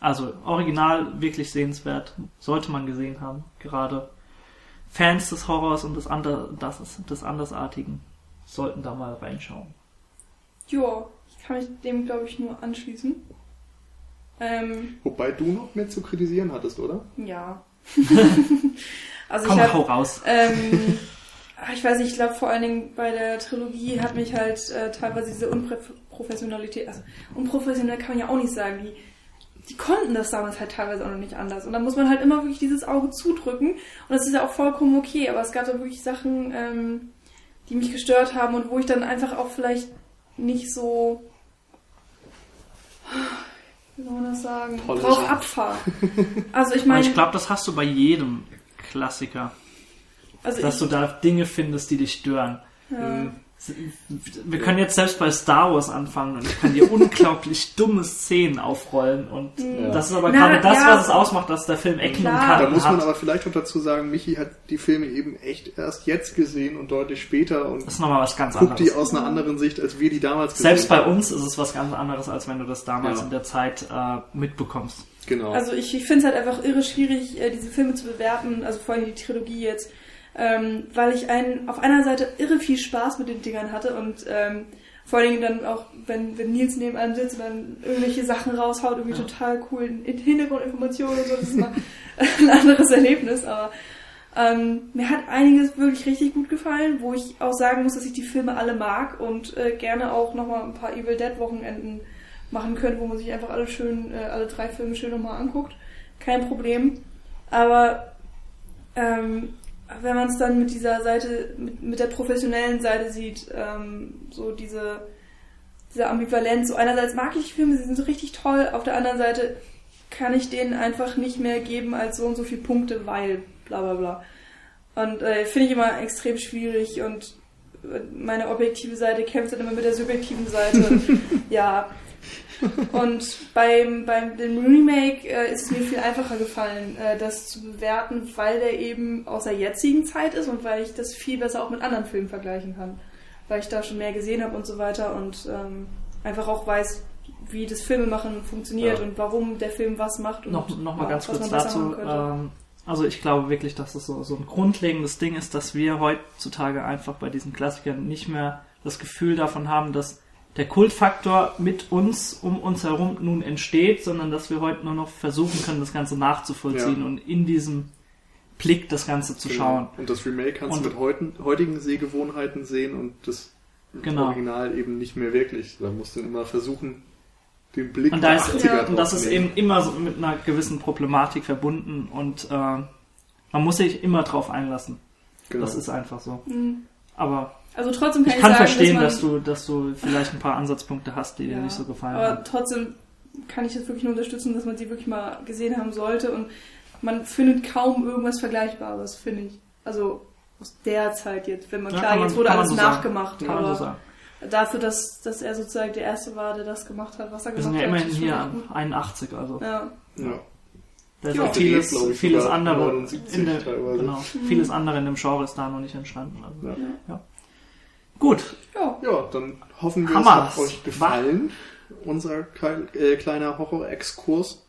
Also original wirklich sehenswert, sollte man gesehen haben. Gerade Fans des Horrors und des, Ander, das ist, des Andersartigen sollten da mal reinschauen. Ja, ich kann mich dem, glaube ich, nur anschließen. Ähm, Wobei du noch mehr zu kritisieren hattest, oder? ja. also Komm, ich hau habe raus. ähm, ich weiß nicht, ich glaube vor allen Dingen bei der Trilogie hat mich halt äh, teilweise diese Unprofessionalität, also unprofessionell kann man ja auch nicht sagen, die, die konnten das damals halt teilweise auch noch nicht anders. Und da muss man halt immer wirklich dieses Auge zudrücken. Und das ist ja auch vollkommen okay, aber es gab da wirklich Sachen, ähm, die mich gestört haben und wo ich dann einfach auch vielleicht nicht so wie soll man das sagen, Tolle drauf abfahre. Also ich Aber meine, ich glaube, das hast du bei jedem Klassiker. also dass ich, du da Dinge findest, die dich stören. ja, Wir können jetzt selbst bei Star Wars anfangen und ich kann dir unglaublich dumme Szenen aufrollen und Ja. das ist aber Na, gerade das, ja. was es ausmacht, dass der Film Ecken Klar. und Da Kanten muss man hat. aber vielleicht auch dazu sagen, Michi hat die Filme eben echt erst jetzt gesehen und deutlich später und Das ist nochmal was ganz guckt die anderes. aus einer anderen Sicht, als wir die damals gesehen Selbst bei uns ist es was ganz anderes, als wenn du das damals Ja. in der Zeit äh, mitbekommst. Genau. also ich, ich finde es halt einfach irre schwierig, äh, diese Filme zu bewerten, also vor allem die Trilogie jetzt, ähm, weil ich einen, auf einer Seite irre viel Spaß mit den Dingern hatte und ähm, vor allen Dingen dann auch, wenn, wenn Nils neben einem sitzt und dann irgendwelche Sachen raushaut, irgendwie Ja. total coolen Hintergrundinformationen und so, das ist mal ein anderes Erlebnis, aber ähm, mir hat einiges wirklich richtig gut gefallen, wo ich auch sagen muss, dass ich die Filme alle mag und äh, gerne auch nochmal ein paar Evil Dead Wochenenden machen könnte, wo man sich einfach alle schön, äh, alle drei Filme schön nochmal anguckt. Kein Problem. Aber ähm, wenn man es dann mit dieser Seite, mit, mit der professionellen Seite sieht, ähm, so diese, diese Ambivalenz, so einerseits mag ich die Filme, sie sind so richtig toll, auf der anderen Seite kann ich denen einfach nicht mehr geben als so und so viele Punkte, weil bla bla bla. Und äh, finde ich immer extrem schwierig und äh, meine objektive Seite kämpft dann immer mit der subjektiven Seite. ja. Und beim, beim dem Remake äh, ist es mir viel einfacher gefallen, äh, das zu bewerten, weil der eben aus der jetzigen Zeit ist und weil ich das viel besser auch mit anderen Filmen vergleichen kann. Weil ich da schon mehr gesehen habe und so weiter und ähm, einfach auch weiß, wie das Filmemachen funktioniert Ja. und warum der Film was macht. Und Noch, noch mal ja, ganz was kurz dazu. Ähm, also ich glaube wirklich, dass das so, so ein grundlegendes Ding ist, dass wir heutzutage einfach bei diesen Klassikern nicht mehr das Gefühl davon haben, dass der Kultfaktor mit uns, um uns herum nun entsteht, sondern dass wir heute nur noch versuchen können, das Ganze nachzuvollziehen Ja. und in diesem Blick das Ganze zu Genau. schauen. Und das Remake kannst Und- du mit heuten, heutigen Sehgewohnheiten sehen und das Genau. Original eben nicht mehr wirklich. Da musst du immer versuchen, den Blick Und, da ist, 80er und das ist eben immer so mit einer gewissen Problematik verbunden und äh, man muss sich immer drauf einlassen. Genau. Das ist einfach so. Mhm. Aber Also trotzdem kann ich ich, kann sagen, verstehen, dass, dass, man, du, dass du vielleicht ein paar Ansatzpunkte hast, die dir Ja, nicht so gefallen Aber haben. trotzdem kann ich das wirklich nur unterstützen, dass man sie wirklich mal gesehen haben sollte und man findet kaum irgendwas Vergleichbares, finde ich. Also aus der Zeit jetzt, wenn man Ja, klar, man- jetzt wurde alles so sagen. nachgemacht, Kann man so aber sagen. dafür, dass, dass er sozusagen der Erste war, der das gemacht hat, was er Wir gemacht sind ja hat. immerhin hier echt an gut. 81, also Ja. ja. da ist Ja. auch vieles, ich, vieles andere 79 in der, teilweise. genau, vieles andere in dem Genre ist da noch nicht entstanden. Also. Ja. Gut, Ja. ja, dann hoffen wir, Hammer. es hat euch gefallen. Unser äh, kleiner Horror-Exkurs.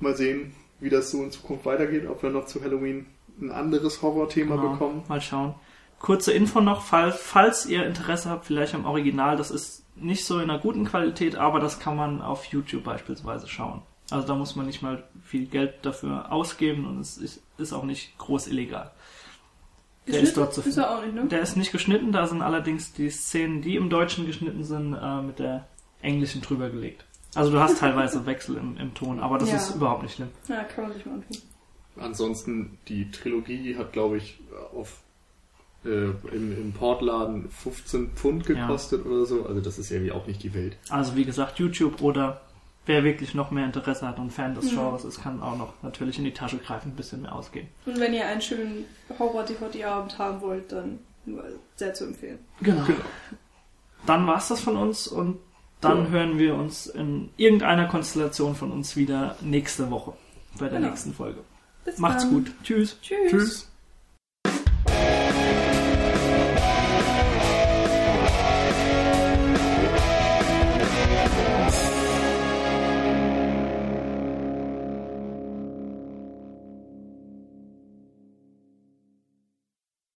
Mal sehen, wie das so in Zukunft weitergeht, ob wir noch zu Halloween ein anderes Horrorthema genau, bekommen. mal schauen. Kurze Info noch, falls, falls ihr Interesse habt, vielleicht am Original, das ist nicht so in einer guten Qualität, aber das kann man auf YouTube beispielsweise schauen. Also da muss man nicht mal viel Geld dafür ausgeben und es ist, ist auch nicht groß illegal. Der ist dort zu ist er auch nicht, ne? Der ist nicht geschnitten, da sind allerdings die Szenen, die im Deutschen geschnitten sind, äh, mit der englischen drüber gelegt. Also du hast teilweise Wechsel im, im Ton, aber das Ja. ist überhaupt nicht schlimm. Ja, kann man sich mal antun. Ansonsten, die Trilogie hat, glaube ich, auf äh, im, im Portladen 15 Pfund gekostet oder so. Also das ist irgendwie auch nicht die Welt. Also wie gesagt, YouTube oder wer wirklich noch mehr Interesse hat und Fan des Mhm. Genres ist, kann auch noch natürlich in die Tasche greifen, ein bisschen mehr ausgeben. Und wenn ihr einen schönen Horror-DVD-Abend haben wollt, dann nur sehr zu empfehlen. Genau. Genau. Dann war's das von uns und dann Ja. hören wir uns in irgendeiner Konstellation von uns wieder nächste Woche bei der Genau. nächsten Folge. Bis Macht's dann. gut. Tschüss. Tschüss. Tschüss.